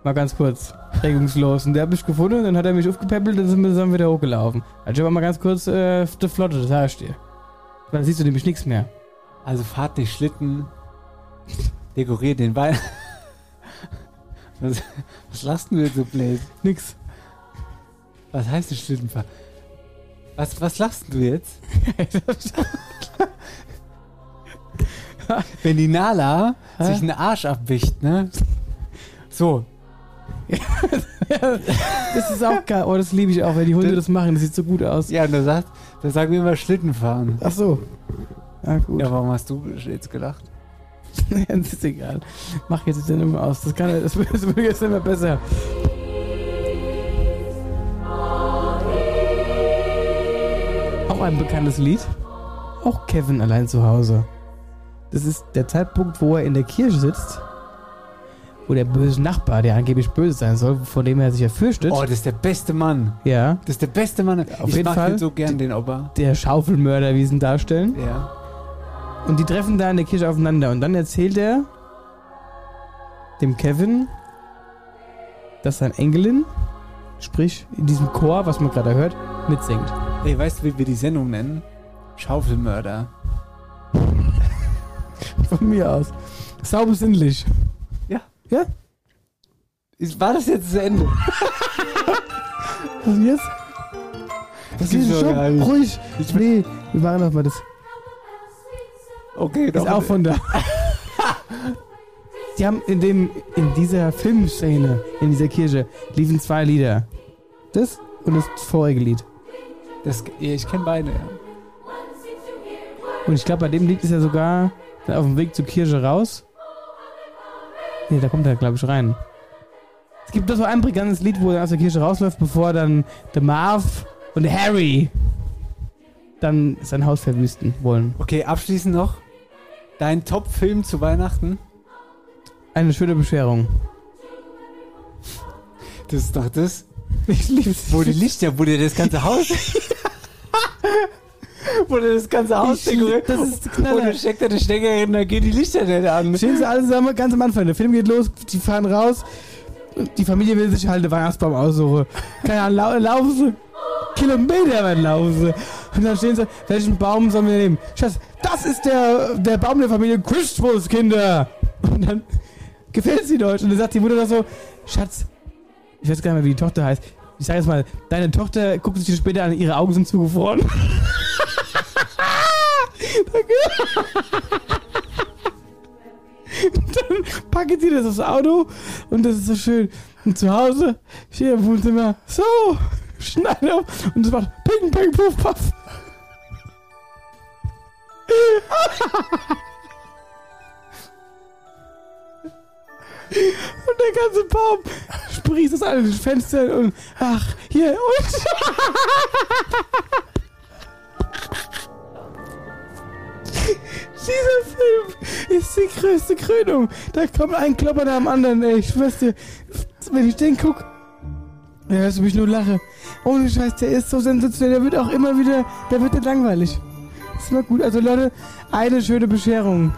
mal ganz kurz, regungslos. Und der hat mich gefunden, und dann hat er mich aufgepäppelt und dann sind wir zusammen wieder hochgelaufen. Also ich aber mal ganz kurz äh, die Flotte, das ich dir. Weil da siehst du nämlich nichts mehr. Also fahrt nicht Schlitten, dekoriert den Wein. Was, was lachst du jetzt so blöd? Nix. Was heißt das Schlittenfahren? Was, was lachst du jetzt? Wenn die Nala sich einen Arsch abwischt, ne? So. Das ist auch geil. Oh, das liebe ich auch, wenn die Hunde das machen. Das sieht so gut aus. Ja, und da sagt, da sagen wir immer Schlittenfahren. Ach so. Ja, gut. Ja, warum hast du jetzt gelacht? Das ist egal. Mach jetzt die Sendung aus. Das, kann, das, das wird jetzt immer besser. Auch ein bekanntes Lied. Auch Kevin allein zu Hause. Das ist der Zeitpunkt, wo er in der Kirche sitzt. Wo der böse Nachbar, der angeblich böse sein soll, vor dem er sich ja fürchtet. Oh, das ist der beste Mann. ja. Das ist der beste Mann. Auf ich jeden mag Fall. so gern, den Opa. Der Schaufelmörder, wie sie ihn darstellen. Ja. Und die treffen da in der Kirche aufeinander. Und dann erzählt er dem Kevin, dass sein Enkelin, sprich in diesem Chor, was man gerade hört, mitsingt. Ey, weißt du, wie wir die Sendung nennen? Schaufelmörder. Von mir aus. Sauber sinnlich. Ja. War das jetzt zu Ende? Was ist jetzt? Was gibt's ist nicht. ruhig. Nee, wir machen noch mal das. Okay, Ist auch von da. Die haben in dem, in dieser Filmszene, in dieser Kirche, liefen zwei Lieder. Das und das vorige Lied. Das, ich kenne beide, ja. Und ich glaube, bei dem Lied ist er sogar auf dem Weg zur Kirche raus. Nee, da kommt er, glaube ich, rein. Es gibt doch so ein brigantes Lied, wo er aus der Kirche rausläuft, bevor dann der Marv und Harry dann sein Haus verwüsten wollen. Okay, abschließend noch. Dein Top-Film zu Weihnachten? Eine schöne Bescherung. Das ist doch das, Ich lieb's. wo die Lichter, wo dir das ganze Haus. Wo du das ganze Haus dekoriert. das ist. Und dann steckt er den Stecker hin, dann gehen die Lichter nicht an. Stehen sie alle zusammen, ganz am Anfang. Der Film geht los, die fahren raus. und Die Familie will sich halt einen Weihnachtsbaum aussuchen. Keine Ahnung, lau laufen sie. Kilometer weit laufen sie. Und dann stehen sie, welchen Baum sollen wir nehmen? Schatz, das ist der, der Baum der Familie Christmas, Kinder. Und dann gefällt sie euch. Und dann sagt die Mutter noch so, Schatz, ich weiß gar nicht mehr, wie die Tochter heißt. Ich sag jetzt mal, deine Tochter guckt sich später an, ihre Augen sind zugefroren. Dann packen sie das aufs Auto und das ist so schön. Und zu Hause steht im Wohnzimmer, so, schneide auf und es macht ping, ping, puff, puff. Und der ganze Baum sprießt aus allen Fenstern und ach, hier und. Dieser Film ist die größte Krönung. Da kommt ein Klopper nach dem anderen, ey. Ich schwör's dir, wenn ich den guck, dann hörst du mich nur lachen. Ohne Scheiß, der ist so sensationell. Der wird auch immer wieder, der wird nicht langweilig. ist immer gut. Also Leute, eine schöne Bescherung.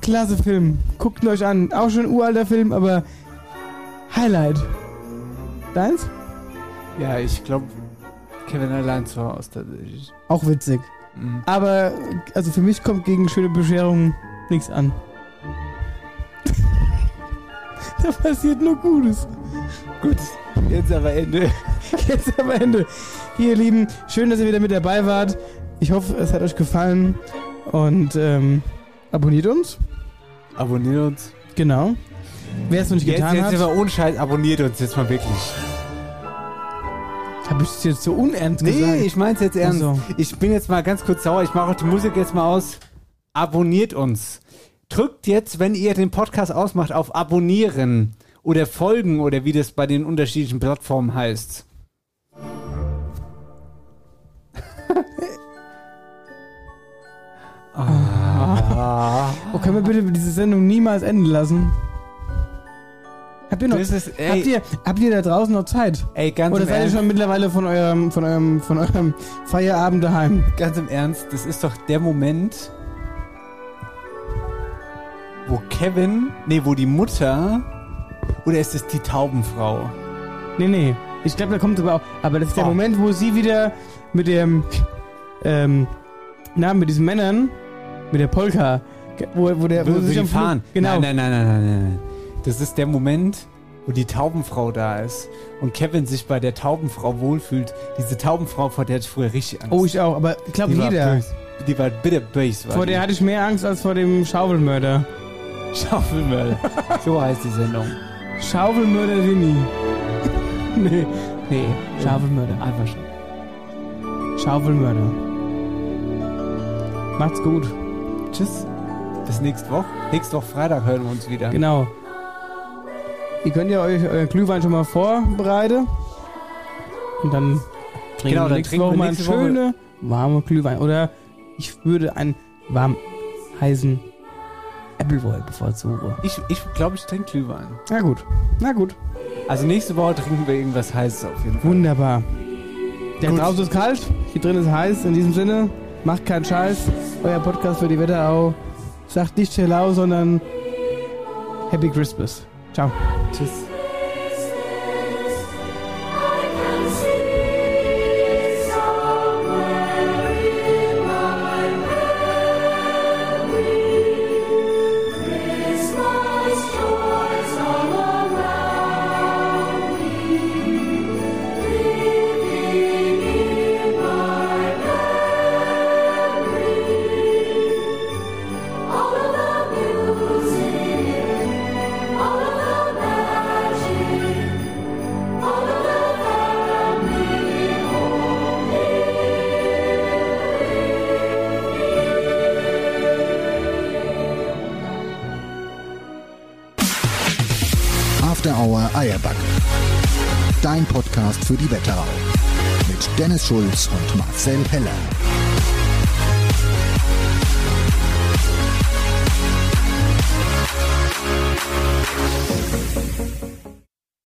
Klasse Film. Guckt ihn euch an. Auch schon ein uralter Film, aber Highlight. Deins? Ja, ich glaube, Kevin allein zu Hause tatsächlich. Auch witzig. Mhm. Aber, also für mich kommt gegen schöne Bescherung nichts an. da passiert nur Gutes. Gut, jetzt aber Ende. Jetzt am Ende. Hier, ihr Lieben, schön, dass ihr wieder mit dabei wart. Ich hoffe, es hat euch gefallen. Und ähm, abonniert uns. Abonniert uns. Genau. Wer es noch nicht Jetzt, getan jetzt hat, aber ohne Scheiß, abonniert uns jetzt mal wirklich. Habe ich es jetzt so unernst Nee, gesagt. ich mein's jetzt ernst. Ach so. Ich bin jetzt mal ganz kurz sauer. Ich mache auch die Musik jetzt mal aus. Abonniert uns. Drückt jetzt, wenn ihr den Podcast ausmacht, auf Abonnieren oder Folgen oder wie das bei den unterschiedlichen Plattformen heißt. Ah. Oh, können wir bitte diese Sendung niemals enden lassen? Habt ihr noch, Das ist- ey. habt, ihr, habt ihr da draußen noch Zeit? Ey, ganz Oder seid ihr Ernst. schon mittlerweile von eurem, von eurem, von eurem Feierabend daheim? Ganz im Ernst, das ist doch der Moment, wo Kevin, nee, wo die Mutter, oder ist es die Taubenfrau? Nee, nee. Ich glaube, da kommt aber auch. Aber das ist der Oh. Moment, wo sie wieder mit dem, ähm, na, mit diesen Männern, mit der Polka, wo, wo der, Wo, wo sie sich am Flug- fahren. Genau. Nein, nein, nein, nein, nein, nein. Das ist der Moment, wo die Taubenfrau da ist und Kevin sich bei der Taubenfrau wohlfühlt. Diese Taubenfrau, vor der hatte ich früher richtig Angst. Oh, ich auch. Aber ich glaube, war jeder. böse. Die war bitter böse. war Vor die. der hatte ich mehr Angst als vor dem Schaufelmörder. Schaufelmörder. so heißt die Sendung. Schaufelmörder Winnie. nee, nee, Schaufelmörder. Einfach schon. Schaufelmörder. Macht's gut. Tschüss. Bis nächste Woche. Nächste Woche Freitag hören wir uns wieder. Genau. Ihr könnt ja euch euren Glühwein schon mal vorbereiten. Und dann trinken Genau, wir nächste Woche mal Woche- schönen, warmen Glühwein. Oder ich würde einen warm heißen Appleboy bevorzugen. Ich, ich glaube, ich trinke Glühwein. Na gut. Na gut. Also nächste Woche trinken wir irgendwas Heißes auf jeden Fall. Wunderbar. Der Gut. draußen ist kalt, hier drin ist heiß. In diesem Sinne, macht keinen Scheiß. Euer Podcast für die Wetterau. Sagt nicht Hello, sondern Happy Christmas. Ciao. Tschüss. Schulz und Marcel Heller.